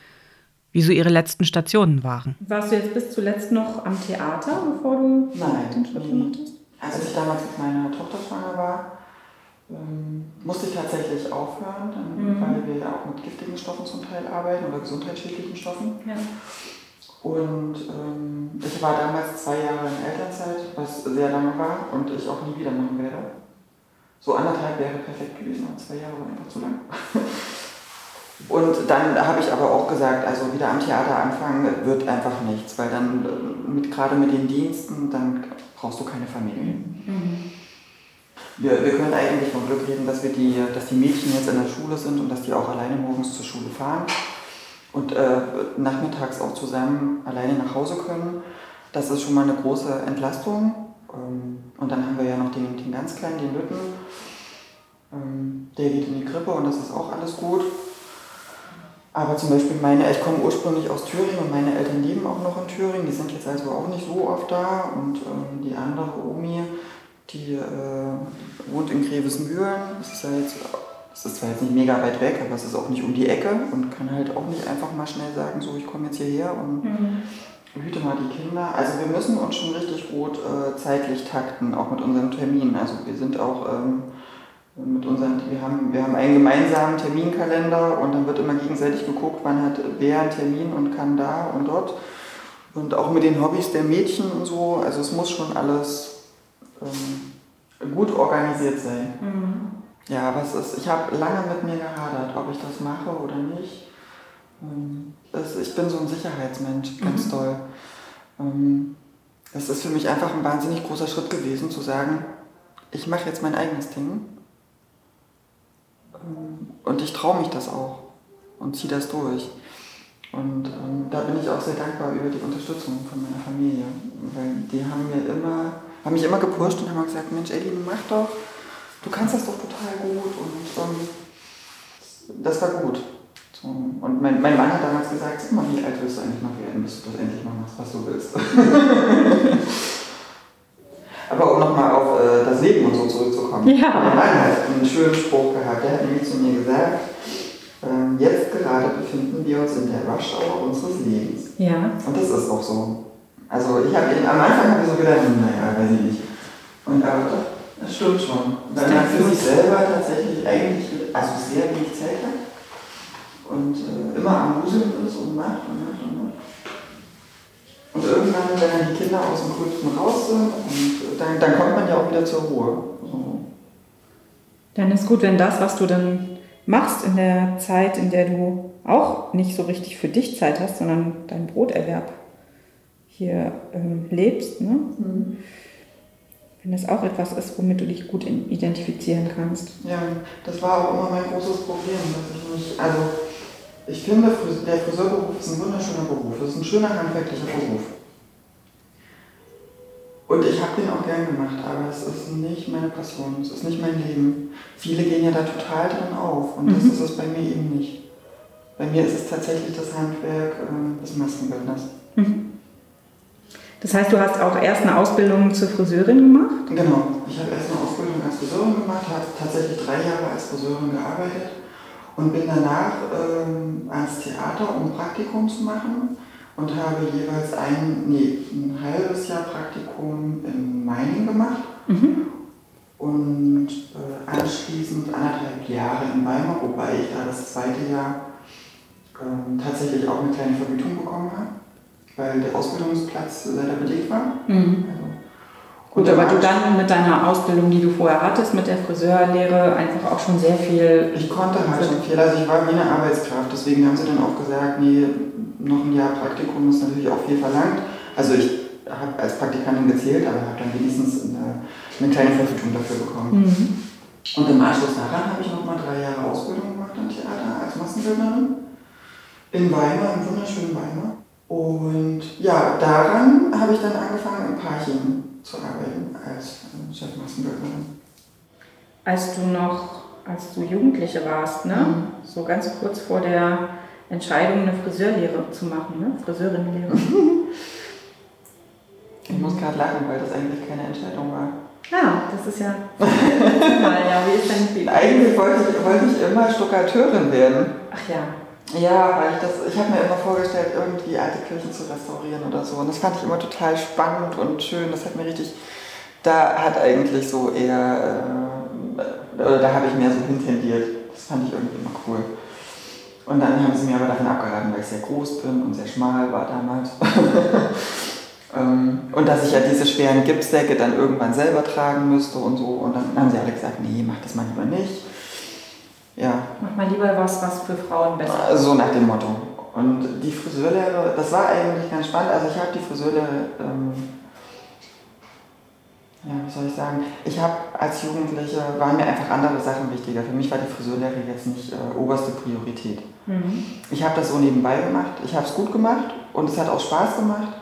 wieso ihre letzten Stationen waren. Warst du jetzt bis zuletzt noch am Theater, bevor du Nein, den Schritt gemacht hast? Als ich damals mit meiner Tochter schwanger war, ähm, musste ich tatsächlich aufhören, dann, weil wir ja auch mit giftigen Stoffen zum Teil arbeiten oder gesundheitsschädlichen Stoffen. Ja. Und ähm, ich war damals zwei Jahre in Elternzeit, was sehr lange war und ich auch nie wieder machen werde. So anderthalb wäre perfekt gewesen, aber zwei Jahre war einfach zu lang. Und dann habe ich aber auch gesagt, also wieder am Theater anfangen wird einfach nichts, weil dann äh, mit, gerade mit den Diensten, dann brauchst du keine Familie. Mhm. Wir, wir können eigentlich von Glück reden, dass, wir die, dass die Mädchen jetzt in der Schule sind und dass die auch alleine morgens zur Schule fahren und äh, nachmittags auch zusammen alleine nach Hause können. Das ist schon mal eine große Entlastung. Ähm, und dann haben wir ja noch den, den ganz kleinen, den Lütten. Ähm, der geht in die Krippe und das ist auch alles gut. Aber zum Beispiel meine, ich komme ursprünglich aus Thüringen und meine Eltern leben auch noch in Thüringen. Die sind jetzt also auch nicht so oft da. Und ähm, die andere Omi, die äh, wohnt in Grevesmühlen. Das ist ja jetzt, ist zwar jetzt nicht mega weit weg, aber es ist auch nicht um die Ecke und kann halt auch nicht einfach mal schnell sagen, so ich komme jetzt hierher und mhm. hüte mal die Kinder. Also wir müssen uns schon richtig gut äh, zeitlich takten, auch mit unseren Terminen. Also wir sind auch ähm, mit unseren, wir haben, wir haben einen gemeinsamen Terminkalender und dann wird immer gegenseitig geguckt, wann hat wer einen Termin und kann da und dort. Und auch mit den Hobbys der Mädchen und so, also es muss schon alles ähm, gut organisiert sein. Mhm. Ja, was ist, ich habe lange mit mir gehadert, ob ich das mache oder nicht. Ähm, das, ich bin so ein Sicherheitsmensch, ganz mhm. toll. Ähm, es ist für mich einfach ein wahnsinnig großer Schritt gewesen, zu sagen, ich mache jetzt mein eigenes Ding und ich traue mich das auch und ziehe das durch. Und ähm, da bin ich auch sehr dankbar über die Unterstützung von meiner Familie, weil die haben mir immer, haben mich immer gepusht und haben gesagt, Mensch, Eddie, mach doch, du kannst das doch total gut und ähm, das war gut. So. Und mein, mein Mann hat damals gesagt, sag mal, wie alt willst du eigentlich noch werden, bis du das endlich mal machst, was du willst. Aber um nochmal auf äh, das Leben und so zurückzukommen. Ja. Mein Mann hat einen schönen Spruch gehabt. Der hat nämlich zu mir gesagt, ähm, jetzt gerade befinden wir uns in der Rush-Hour unseres Lebens. Ja. Und das ist auch so. Also ich habe am Anfang habe ich so gedacht, naja, weiß ich nicht. Und aber das stimmt schon. Weil man für sich selber tatsächlich eigentlich, also sehr wenig Zeit hat und äh, immer am Museln ist und macht und macht und macht. Und irgendwann, wenn dann die Kinder aus dem Gröbsten raus sind, und dann, dann kommt man ja auch wieder zur Ruhe. Dann ist gut, wenn das, was du dann machst in der Zeit, in der du auch nicht so richtig für dich Zeit hast, sondern deinen Broterwerb hier ähm, lebst, ne? Mhm. wenn das auch etwas ist, womit du dich gut identifizieren kannst. Ja, das war auch immer mein großes Problem, dass ich mich, also ich finde, der Friseurberuf ist ein wunderschöner Beruf. Es ist ein schöner handwerklicher Beruf. Und ich habe den auch gern gemacht, aber es ist nicht meine Passion, es ist nicht mein Leben. Viele gehen ja da total drin auf und mhm. das ist es bei mir eben nicht. Bei mir ist es tatsächlich das Handwerk äh, des Maskenbildners. Mhm. Das heißt, du hast auch erst eine Ausbildung zur Friseurin gemacht? Genau, ich habe erst eine Ausbildung als Friseurin gemacht, habe tatsächlich drei Jahre als Friseurin gearbeitet und bin danach ähm, ans Theater, um Praktikum zu machen und habe jeweils ein, nee, ein halbes Jahr Praktikum in Meiningen gemacht mhm. und äh, anschließend anderthalb Jahre in Weimar, wobei ich da das zweite Jahr ähm, tatsächlich auch eine kleine Vergütung bekommen habe, weil der Ausbildungsplatz leider belegt war. Mhm. Also Gut, aber du dann mit deiner Ausbildung, die du vorher hattest, mit der Friseurlehre, einfach auch schon sehr viel. Ich konnte halt schon viel. Also ich war wie eine Arbeitskraft. Deswegen haben sie dann auch gesagt, nee, noch ein Jahr Praktikum ist natürlich auch viel verlangt. Also ich habe als Praktikantin gezählt, aber habe dann wenigstens eine, eine kleine Vergütung dafür bekommen. Mhm. Und im Anschluss daran habe ich nochmal drei Jahre Ausbildung gemacht am Theater als Massenbildnerin. In Weimar, im wunderschönen Weimar. Und ja, daran habe ich dann angefangen im Parchim zu arbeiten als äh, Chefmassenbildnerin. Als du noch, als du Jugendliche warst, ne? Mhm. so ganz kurz vor der Entscheidung, eine Friseurlehre zu machen, ne? Friseurinnenlehre. ich muss gerade lachen, weil das eigentlich keine Entscheidung war. Ja, das ist ja. ja, wie ist denn die Eigentlich wollte ich, wollte ich immer Stuckateurin werden. Ach ja. Ja, weil ich das, ich habe mir immer vorgestellt, irgendwie alte Kirchen zu restaurieren oder so. Und das fand ich immer total spannend und schön. Das hat mir richtig, da hat eigentlich so eher, äh, oder da habe ich mehr so hintendiert. Das fand ich irgendwie immer cool. Und dann haben sie mir aber davon abgeraten, weil ich sehr groß bin und sehr schmal war damals. Ähm, und dass ich ja diese schweren Gipsdecke dann irgendwann selber tragen müsste und so. Und dann haben sie alle gesagt, nee, mach das mal lieber nicht. Ja. Mach mal lieber was, was für Frauen besser ist. So nach dem Motto. Und die Friseurlehre, das war eigentlich ganz spannend. Also ich habe die Friseurlehre, ähm, ja, wie soll ich sagen, ich habe als Jugendliche, waren mir einfach andere Sachen wichtiger. Für mich war die Friseurlehre jetzt nicht äh, oberste Priorität. Mhm. Ich habe das so nebenbei gemacht, ich habe es gut gemacht und es hat auch Spaß gemacht.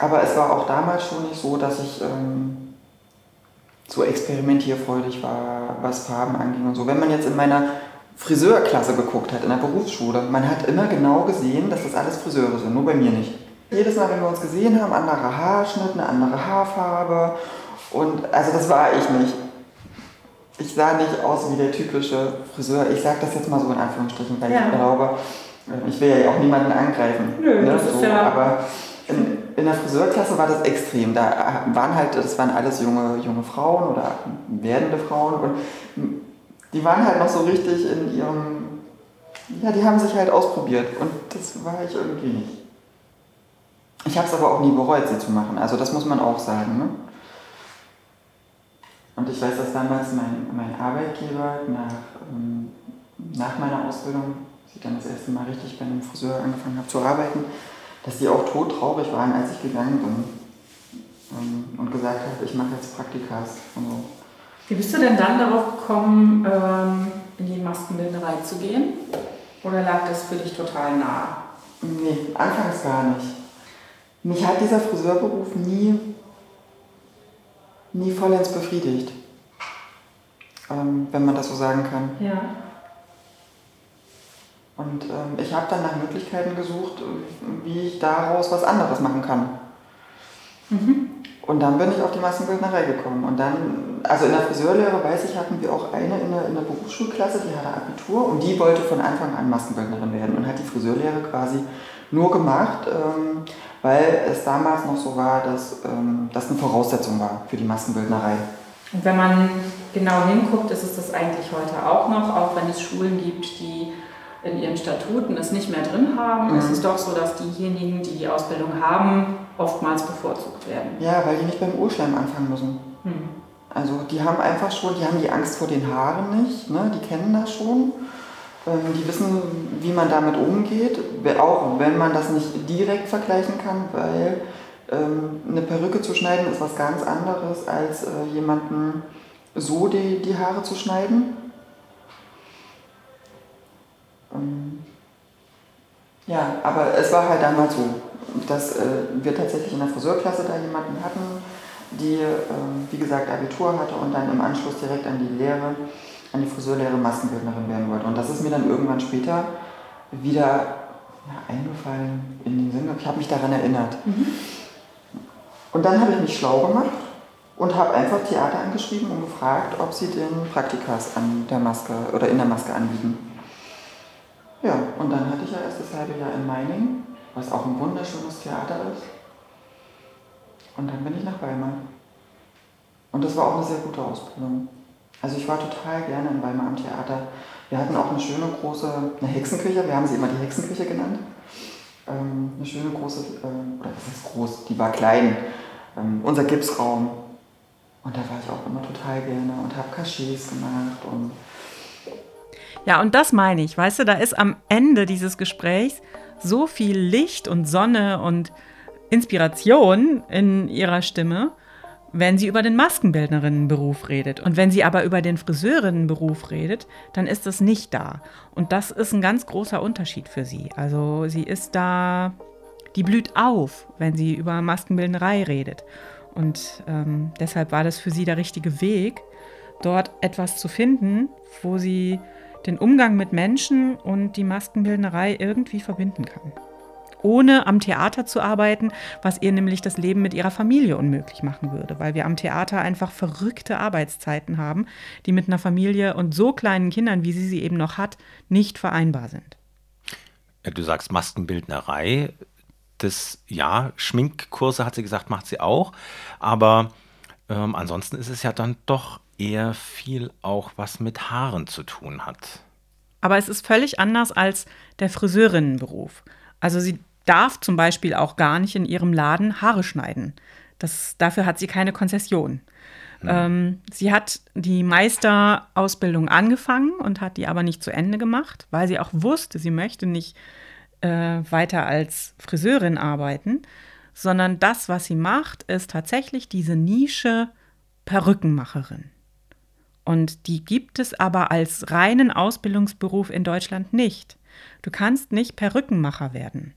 Aber es war auch damals schon nicht so, dass ich ähm, so experimentierfreudig war, was Farben anging und so. Wenn man jetzt in meiner Friseurklasse geguckt hat, in der Berufsschule, man hat immer genau gesehen, dass das alles Friseure sind, nur bei mir nicht. Jedes Mal, wenn wir uns gesehen haben, anderer Haarschnitt, eine andere Haarfarbe. Und also das war ich nicht. Ich sah nicht aus wie der typische Friseur. Ich sage das jetzt mal so in Anführungsstrichen, weil ja. ich glaube, ich will ja auch niemanden angreifen. Nö, ne? das so, ist ja aber in, in der Friseurklasse war das extrem. Da waren halt, das waren alles junge, junge Frauen oder werdende Frauen und die waren halt noch so richtig in ihrem, ja, die haben sich halt ausprobiert und das war ich irgendwie nicht. Ich habe es aber auch nie bereut, sie zu machen. Also das muss man auch sagen. Ne? Und ich weiß, dass damals mein, mein Arbeitgeber nach, ähm, nach meiner Ausbildung, als ich dann das erste Mal richtig bei einem Friseur angefangen habe zu arbeiten, dass die auch todtraurig waren, als ich gegangen bin ähm, und gesagt habe, ich mache jetzt Praktikas und so. Wie bist du denn dann darauf gekommen, ähm, in die Maskenbildnerei zu gehen? Oder lag das für dich total nah? Nee, anfangs gar nicht. Mich hat dieser Friseurberuf nie, nie vollends befriedigt. Ähm, wenn man das so sagen kann. Ja. Und ähm, ich habe dann nach Möglichkeiten gesucht, wie ich daraus was anderes machen kann. Mhm. Und dann bin ich auf die Maskenbildnerei gekommen. Und dann, also in der Friseurlehre, weiß ich, hatten wir auch eine in der, in der Berufsschulklasse, die hatte Abitur und die wollte von Anfang an Maskenbildnerin werden und hat die Friseurlehre quasi nur gemacht, ähm, weil es damals noch so war, dass ähm, das eine Voraussetzung war für die Maskenbildnerei. Und wenn man genau hinguckt, ist es das eigentlich heute auch noch, auch wenn es Schulen gibt, die in ihren Statuten es nicht mehr drin haben. Mhm. Es ist doch so, dass diejenigen, die die Ausbildung haben, oftmals bevorzugt werden. Ja, weil die nicht beim Urschleim anfangen müssen. Mhm. Also die haben einfach schon, die haben die Angst vor den Haaren nicht, ne? die kennen das schon. Ähm, die wissen, wie man damit umgeht, auch wenn man das nicht direkt vergleichen kann, weil ähm, eine Perücke zu schneiden ist was ganz anderes, als äh, jemanden so die, die Haare zu schneiden. Ähm, ja, aber es war halt damals so, dass äh, wir tatsächlich in der Friseurklasse da jemanden hatten, die, wie gesagt, Abitur hatte und dann im Anschluss direkt an die Lehre, an die Friseurlehre Maskenbildnerin werden wollte. Und das ist mir dann irgendwann später wieder ja, eingefallen, in den Sinn, ich habe mich daran erinnert. Mhm. Und dann habe ich mich schlau gemacht und habe einfach Theater angeschrieben und gefragt, ob sie den Praktikas an der Maske oder in der Maske anbieten. Ja, und dann hatte ich ja erst das halbe Jahr in Meiningen, was auch ein wunderschönes Theater ist. Und dann bin ich nach Weimar. Und das war auch eine sehr gute Ausbildung. Also ich war total gerne in Weimar am Theater. Wir hatten auch eine schöne große, eine Hexenküche, wir haben sie immer die Hexenküche genannt. Ähm, eine schöne große, äh, oder was ist groß, die war klein. Ähm, unser Gipsraum. Und da war ich auch immer total gerne und habe Cachets gemacht und ja, und das meine ich, weißt du, da ist am Ende dieses Gesprächs so viel Licht und Sonne und Inspiration in ihrer Stimme, wenn sie über den Maskenbildnerinnenberuf redet. Und wenn sie aber über den Friseurinnenberuf redet, dann ist das nicht da. Und das ist ein ganz großer Unterschied für sie. Also sie ist da, die blüht auf, wenn sie über Maskenbildnerei redet. Und ähm, deshalb war das für sie der richtige Weg, dort etwas zu finden, wo sie den Umgang mit Menschen und die Maskenbildnerei irgendwie verbinden kann. Ohne am Theater zu arbeiten, was ihr nämlich das Leben mit ihrer Familie unmöglich machen würde, weil wir am Theater einfach verrückte Arbeitszeiten haben, die mit einer Familie und so kleinen Kindern, wie sie sie eben noch hat, nicht vereinbar sind. Du sagst Maskenbildnerei. Das, ja, Schminkkurse hat sie gesagt, macht sie auch. Aber ähm, ansonsten ist es ja dann doch eher viel auch was mit Haaren zu tun hat. Aber es ist völlig anders als der Friseurinnenberuf. Also sie darf zum Beispiel auch gar nicht in ihrem Laden Haare schneiden. Das, dafür hat sie keine Konzession. Hm. Ähm, sie hat die Meisterausbildung angefangen und hat die aber nicht zu Ende gemacht, weil sie auch wusste, sie möchte nicht äh, weiter als Friseurin arbeiten, sondern das, was sie macht, ist tatsächlich diese Nische Perückenmacherin. Und die gibt es aber als reinen Ausbildungsberuf in Deutschland nicht. Du kannst nicht Perückenmacher werden,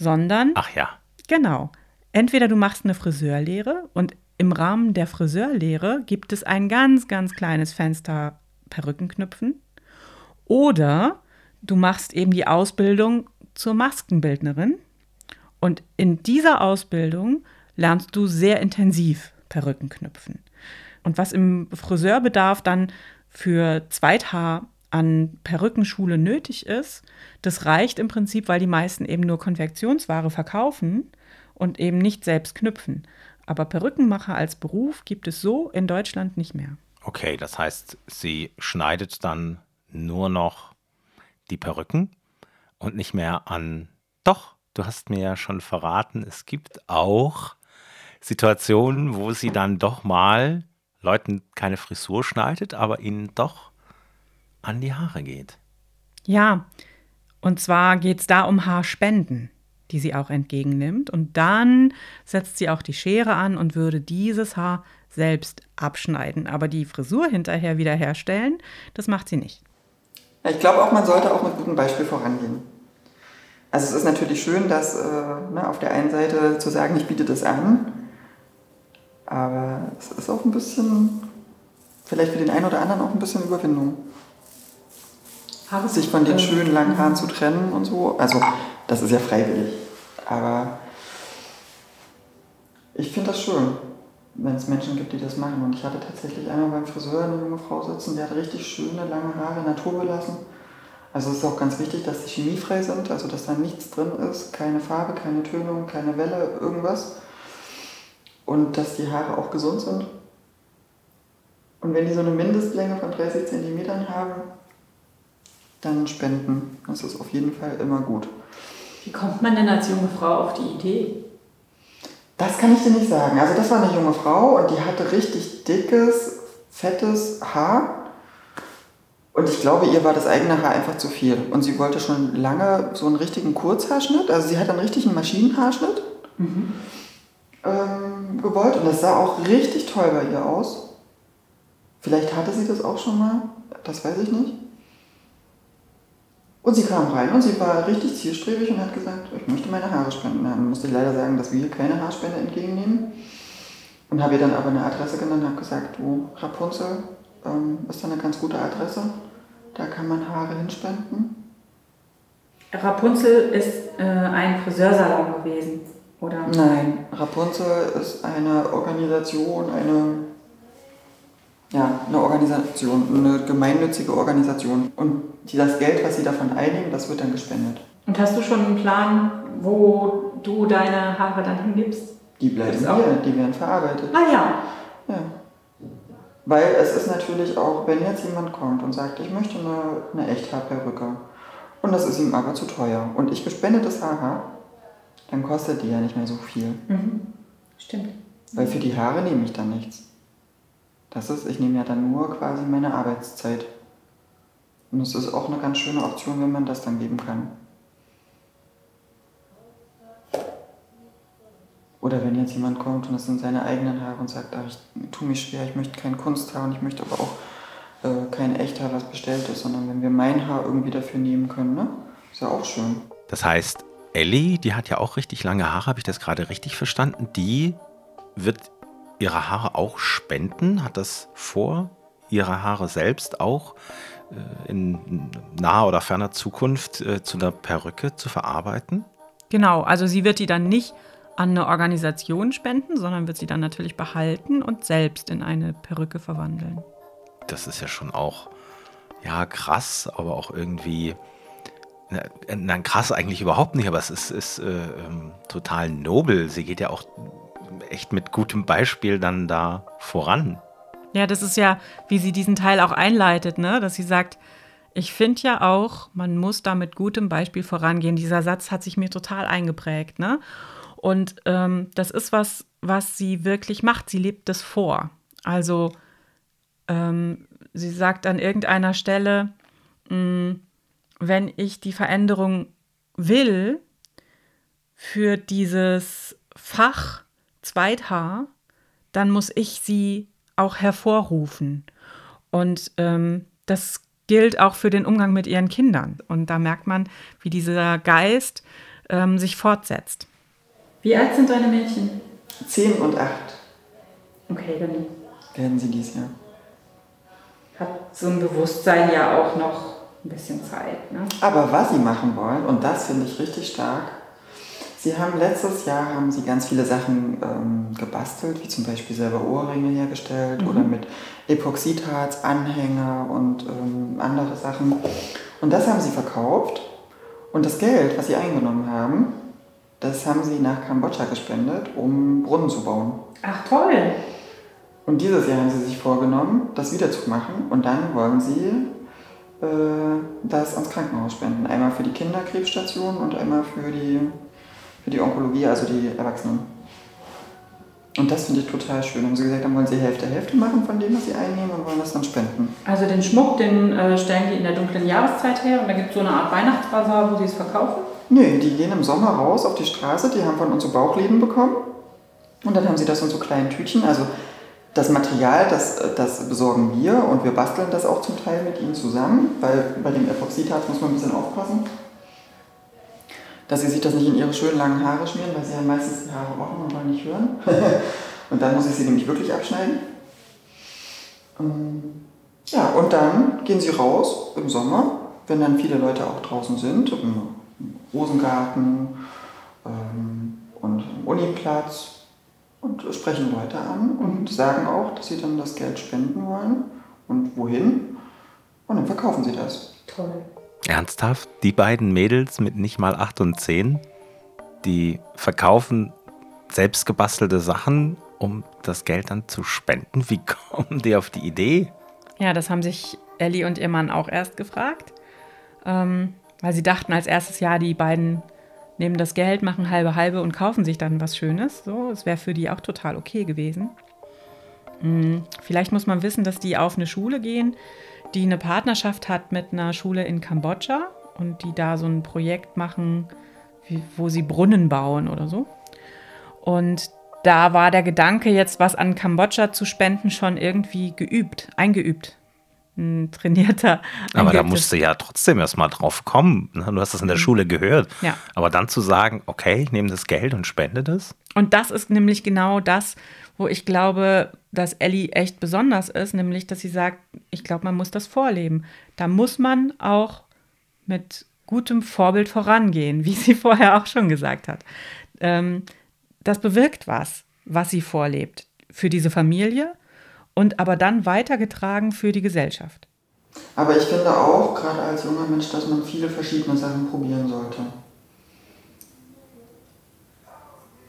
sondern. Ach ja. Genau. Entweder du machst eine Friseurlehre und im Rahmen der Friseurlehre gibt es ein ganz, ganz kleines Fenster Perückenknüpfen. Oder du machst eben die Ausbildung zur Maskenbildnerin. Und in dieser Ausbildung lernst du sehr intensiv Perückenknüpfen. Und was im Friseurbedarf dann für Zweithaar an Perückenschule nötig ist, das reicht im Prinzip, weil die meisten eben nur Konfektionsware verkaufen und eben nicht selbst knüpfen. Aber Perückenmacher als Beruf gibt es so in Deutschland nicht mehr. Okay, das heißt, sie schneidet dann nur noch die Perücken und nicht mehr an. Doch, du hast mir ja schon verraten, es gibt auch Situationen, wo sie dann doch mal Leuten keine Frisur schneidet, aber ihnen doch an die Haare geht. Ja, und zwar geht es da um Haarspenden, die sie auch entgegennimmt. Und dann setzt sie auch die Schere an und würde dieses Haar selbst abschneiden. Aber die Frisur hinterher wiederherstellen, das macht sie nicht. Ich glaube auch, man sollte auch mit gutem Beispiel vorangehen. Also es ist natürlich schön, dass äh, ne, auf der einen Seite zu sagen, ich biete das an, aber es ist auch ein bisschen, vielleicht für den einen oder anderen auch ein bisschen Überwindung. Sich von den schönen langen Haaren zu trennen und so. Also, das ist ja freiwillig. Aber ich finde das schön, wenn es Menschen gibt, die das machen. Und ich hatte tatsächlich einmal beim Friseur eine junge Frau sitzen, die hat richtig schöne lange Haare Natur belassen. Also es ist auch ganz wichtig, dass die chemiefrei sind, also dass da nichts drin ist, keine Farbe, keine Tönung, keine Welle, irgendwas und dass die Haare auch gesund sind. Und wenn die so eine Mindestlänge von 30 cm haben, dann spenden. Das ist auf jeden Fall immer gut. Wie kommt man denn als junge Frau auf die Idee? Das kann ich dir nicht sagen. Also das war eine junge Frau und die hatte richtig dickes, fettes Haar. Und ich glaube, ihr war das eigene Haar einfach zu viel. Und sie wollte schon lange so einen richtigen Kurzhaarschnitt. Also sie hat einen richtigen Maschinenhaarschnitt. Mhm ähm, gewollt und das sah auch richtig toll bei ihr aus. Vielleicht hatte sie das auch schon mal, das weiß ich nicht. Und sie kam rein und sie war richtig zielstrebig und hat gesagt, ich möchte meine Haare spenden. Dann musste ich leider sagen, dass wir hier keine Haarspende entgegennehmen. Und habe ihr dann aber eine Adresse genannt und habe gesagt, du Rapunzel ähm, ist da eine ganz gute Adresse. Da kann man Haare hinspenden. Rapunzel ist äh, ein Friseursalon gewesen. Oder? Nein, Rapunzel ist eine Organisation, eine, ja, eine Organisation, eine gemeinnützige Organisation. Und das Geld, was sie davon einnehmen, das wird dann gespendet. Und hast du schon einen Plan, wo du deine Haare dann hingibst? Die bleiben hier, die werden verarbeitet. Ah ja. Ja. Weil es ist natürlich auch, wenn jetzt jemand kommt und sagt, ich möchte eine, eine Echthaarperücke und das ist ihm aber zu teuer und ich bespende das Haar, dann kostet die ja nicht mehr so viel. Mhm. Stimmt. Weil für die Haare nehme ich dann nichts. Das ist, ich nehme ja dann nur quasi meine Arbeitszeit. Und es ist auch eine ganz schöne Option, wenn man das dann geben kann. Oder wenn jetzt jemand kommt und das sind seine eigenen Haare und sagt, ach, ich tue mich schwer, ich möchte kein Kunsthaar und ich möchte aber auch äh, kein Echthaar, was bestellt ist, sondern wenn wir mein Haar irgendwie dafür nehmen können, ne? Ist ja auch schön. Das heißt, Ellie, die hat ja auch richtig lange Haare, habe ich das gerade richtig verstanden? Die wird ihre Haare auch spenden? Hat das vor, ihre Haare selbst auch äh, in naher oder ferner Zukunft äh, zu einer Perücke zu verarbeiten? Genau, also sie wird die dann nicht an eine Organisation spenden, sondern wird sie dann natürlich behalten und selbst in eine Perücke verwandeln. Das ist ja schon auch, ja, krass, aber auch irgendwie Nein, krass eigentlich überhaupt nicht, aber es ist, ist äh, ähm, total nobel. Sie geht ja auch echt mit gutem Beispiel dann da voran. Ja, das ist ja, wie sie diesen Teil auch einleitet, ne? dass sie sagt, ich finde ja auch, man muss da mit gutem Beispiel vorangehen. Dieser Satz hat sich mir total eingeprägt. Ne? Und ähm, das ist was, was sie wirklich macht. Sie lebt das vor. Also ähm, sie sagt an irgendeiner Stelle, mh, mm, wenn ich die Veränderung will für dieses Fach Zweithaar, dann muss ich sie auch hervorrufen. Und ähm, das gilt auch für den Umgang mit ihren Kindern. Und da merkt man, wie dieser Geist ähm, sich fortsetzt. Wie alt sind deine Mädchen? Zehn und acht. Okay, dann werden sie dies Jahr. Hat so ein Bewusstsein ja auch noch ein bisschen Zeit. Ne? Aber was sie machen wollen, und das finde ich richtig stark, Sie haben letztes Jahr haben Sie ganz viele Sachen ähm, gebastelt, wie zum Beispiel selber Ohrringe hergestellt mhm. oder mit Epoxidharz, Anhänger und ähm, andere Sachen. Und das haben Sie verkauft. Und das Geld, was Sie eingenommen haben, das haben Sie nach Kambodscha gespendet, um Brunnen zu bauen. Ach toll! Und dieses Jahr haben Sie sich vorgenommen, das wieder zu machen. Und dann wollen Sie äh, das ans Krankenhaus spenden. Einmal für die Kinderkrebsstation und einmal für die für die Onkologie, also die Erwachsenen. Und das finde ich total schön. Haben sie gesagt, dann wollen sie Hälfte Hälfte machen von dem, was sie einnehmen und wollen das dann spenden. Also den Schmuck, den äh, stellen die in der dunklen Jahreszeit her und da gibt es so eine Art Weihnachtsbasar, wo sie es verkaufen? Nö, die gehen im Sommer raus auf die Straße, die haben von uns so Bauchläden bekommen und dann haben sie das in so kleinen Tütchen. Also das Material, das, das besorgen wir und wir basteln das auch zum Teil mit ihnen zusammen, weil bei dem Epoxidharz muss man ein bisschen aufpassen dass sie sich das nicht in ihre schönen langen Haare schmieren, weil sie haben meistens die Haare offen und wollen nicht hören. und dann muss ich sie nämlich wirklich abschneiden. Ähm, ja, und dann gehen sie raus im Sommer, wenn dann viele Leute auch draußen sind, im Rosengarten ähm, und im Uniplatz und sprechen Leute an und sagen auch, dass sie dann das Geld spenden wollen und wohin. Und dann verkaufen sie das. Toll. Ernsthaft? Die beiden Mädels mit nicht mal 8 und 10, die verkaufen selbstgebastelte Sachen, um das Geld dann zu spenden? Wie kommen die auf die Idee? Ja, das haben sich Ellie und ihr Mann auch erst gefragt, ähm, weil sie dachten als erstes Jahr, die beiden nehmen das Geld, machen halbe halbe und kaufen sich dann was Schönes. So, es wäre für die auch total okay gewesen. Hm, vielleicht muss man wissen, dass die auf eine Schule gehen, die eine Partnerschaft hat mit einer Schule in Kambodscha und die da so ein Projekt machen, wie, wo sie Brunnen bauen oder so. Und da war der Gedanke, jetzt was an Kambodscha zu spenden, schon irgendwie geübt, eingeübt. Ein trainierter. Aber da musst du ja trotzdem erstmal drauf kommen. Ne? Du hast das in der mhm. Schule gehört. Ja. Aber dann zu sagen, okay, ich nehme das Geld und spende das. Und das ist nämlich genau das, wo ich glaube, dass Ellie echt besonders ist, nämlich dass sie sagt, ich glaube, man muss das vorleben. Da muss man auch mit gutem Vorbild vorangehen, wie sie vorher auch schon gesagt hat. Ähm, das bewirkt was, was sie vorlebt für diese Familie und aber dann weitergetragen für die Gesellschaft. Aber ich finde auch, gerade als junger Mensch, dass man viele verschiedene Sachen probieren sollte.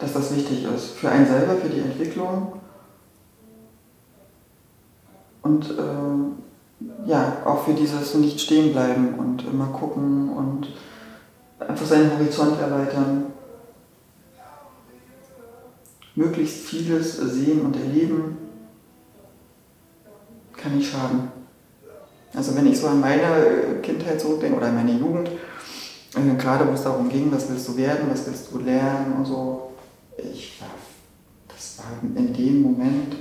Dass das wichtig ist. Für einen selber, für die Entwicklung. Und äh, ja, auch für dieses nicht stehen bleiben und immer gucken und einfach seinen Horizont erweitern. Möglichst vieles sehen und erleben kann nicht schaden. Also wenn ich so an meine Kindheit zurückdenke oder an meine Jugend, äh, gerade wo es darum ging, was willst du werden, was willst du lernen und so, ich war, das war in dem Moment,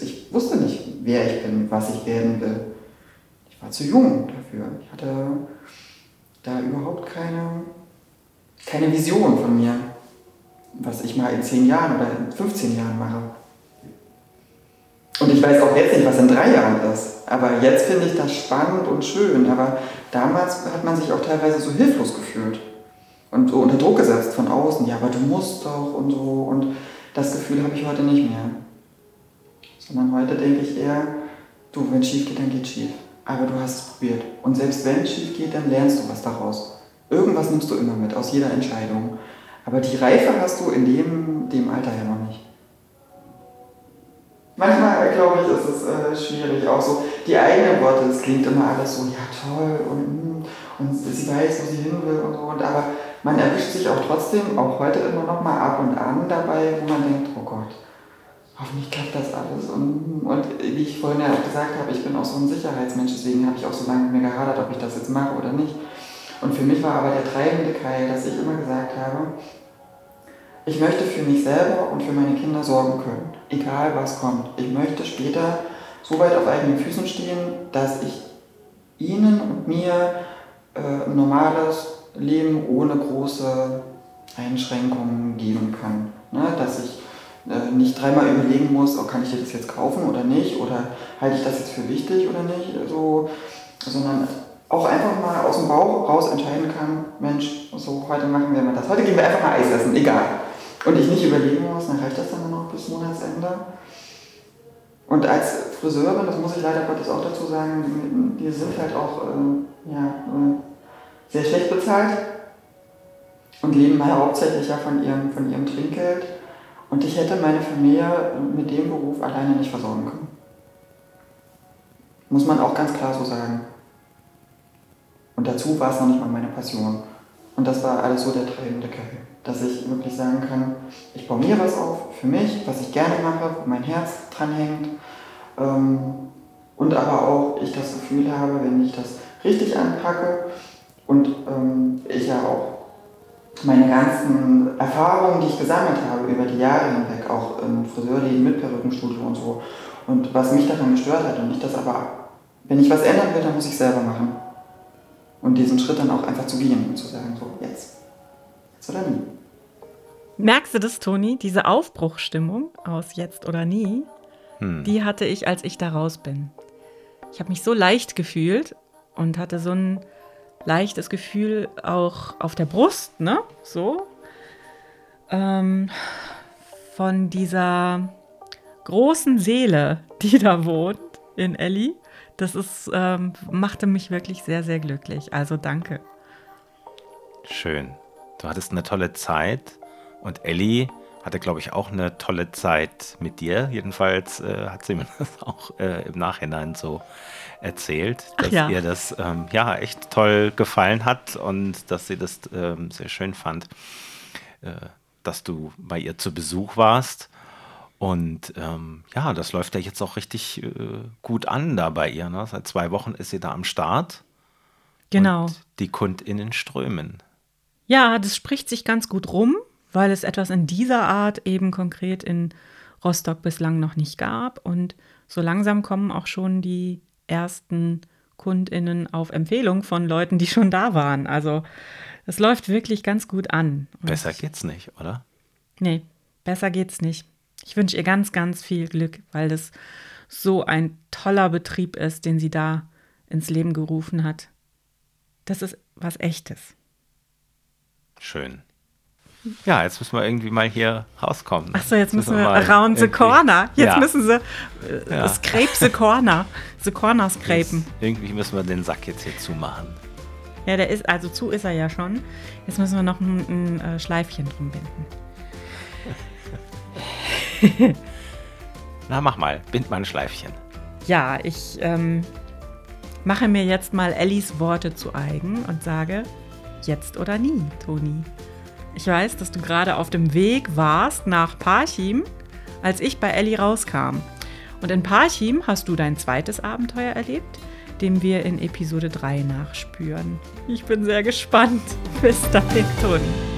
ich wusste nicht, wer ich bin, was ich werden will. Ich war zu jung dafür. Ich hatte da überhaupt keine, keine Vision von mir, was ich mal in 10 Jahren oder in 15 Jahren mache. Und ich weiß auch jetzt nicht, was in drei Jahren ist. Aber jetzt finde ich das spannend und schön. Aber damals hat man sich auch teilweise so hilflos gefühlt und so unter Druck gesetzt von außen, ja, aber du musst doch und so. Und das Gefühl habe ich heute nicht mehr. Sondern heute denke ich eher, du, wenn es schief geht, dann geht schief. Aber du hast es probiert. Und selbst wenn es schief geht, dann lernst du was daraus. Irgendwas nimmst du immer mit, aus jeder Entscheidung. Aber die Reife hast du in dem, dem Alter ja noch nicht. Manchmal, glaube ich, ist es äh, schwierig, auch so die eigenen Worte, es klingt immer alles so, ja toll und, hm, und sie weiß, wo sie hin will und so, und aber man erwischt sich auch trotzdem, auch heute immer noch mal ab und an dabei, wo man denkt, oh Gott, hoffentlich klappt das alles. Und, und wie ich vorhin ja auch gesagt habe, ich bin auch so ein Sicherheitsmensch, deswegen habe ich auch so lange mit mir gehadert, ob ich das jetzt mache oder nicht. Und für mich war aber der treibende Keil, dass ich immer gesagt habe, ich möchte für mich selber und für meine Kinder sorgen können, egal was kommt. Ich möchte später so weit auf eigenen Füßen stehen, dass ich ihnen und mir äh, ein normales Leben ohne große Einschränkungen geben kann. Ne? Dass ich äh, nicht dreimal überlegen muss, oh, kann ich das jetzt kaufen oder nicht, oder halte ich das jetzt für wichtig oder nicht, so, sondern auch einfach mal aus dem Bauch raus entscheiden kann, Mensch, so heute machen wir mal das. Heute gehen wir einfach mal Eis essen, egal. Und ich nicht überlegen muss, dann reicht das dann noch bis Monatsende. Und als Friseurin, das muss ich leider Gottes auch dazu sagen, die sind halt auch äh, ja, äh, sehr schlecht bezahlt und leben hauptsächlich ja von ihrem, von ihrem Trinkgeld. Und ich hätte meine Familie mit dem Beruf alleine nicht versorgen können. Muss man auch ganz klar so sagen. Und dazu war es noch nicht mal meine Passion. Und das war alles so der treibende Kerl. Dass ich wirklich sagen kann, ich baue mir was auf für mich, was ich gerne mache, wo mein Herz dran hängt. Ähm, und aber auch ich das Gefühl habe, wenn ich das richtig anpacke und ähm, ich ja auch meine ganzen Erfahrungen, die ich gesammelt habe über die Jahre hinweg, auch im Friseurleben mit Perückenstudio und so, und was mich daran gestört hat und ich das aber, wenn ich was ändern will, dann muss ich selber machen. Und diesen Schritt dann auch einfach zu gehen und zu sagen, so, jetzt. Jetzt oder nie. Merkst du das, Toni? Diese Aufbruchstimmung aus jetzt oder nie, hm. die hatte ich, als ich da raus bin. Ich habe mich so leicht gefühlt und hatte so ein leichtes Gefühl auch auf der Brust, ne? So. Ähm, von dieser großen Seele, die da wohnt in Ellie. Das ist, ähm, machte mich wirklich sehr, sehr glücklich. Also danke. Schön. Du hattest eine tolle Zeit und Ellie hatte, glaube ich, auch eine tolle Zeit mit dir. Jedenfalls äh, hat sie mir das auch äh, im Nachhinein so erzählt, dass ja. ihr das ähm, ja echt toll gefallen hat und dass sie das ähm, sehr schön fand, äh, dass du bei ihr zu Besuch warst. Und ähm, ja, das läuft ja jetzt auch richtig äh, gut an da bei ihr. Ne? Seit zwei Wochen ist sie da am Start. Genau. Und die KundInnen strömen. Ja, das spricht sich ganz gut rum, weil es etwas in dieser Art eben konkret in Rostock bislang noch nicht gab. Und so langsam kommen auch schon die ersten KundInnen auf Empfehlung von Leuten, die schon da waren. Also es läuft wirklich ganz gut an. Und besser geht's nicht, oder? Nee, besser geht's nicht. Ich wünsche ihr ganz, ganz viel Glück, weil das so ein toller Betrieb ist, den sie da ins Leben gerufen hat. Das ist was Echtes. Schön. Ja, jetzt müssen wir irgendwie mal hier rauskommen. Achso, jetzt, jetzt müssen, wir, wir around the corner. Jetzt ja. müssen sie äh, ja. scrape the corner. The corner scrapen. Jetzt, irgendwie müssen wir den Sack jetzt hier zumachen. Ja, der ist, also zu ist er ja schon. Jetzt müssen wir noch ein, ein, ein äh, Schleifchen drum binden. Na, mach mal, bind mal ein Schleifchen. Ja, ich ähm, mache mir jetzt mal Ellis Worte zu eigen und sage, jetzt oder nie, Toni. Ich weiß, dass du gerade auf dem Weg warst nach Parchim, als ich bei Ellie rauskam. Und in Parchim hast du dein zweites Abenteuer erlebt, dem wir in Episode 3 nachspüren. Ich bin sehr gespannt. Bis dahin, Toni.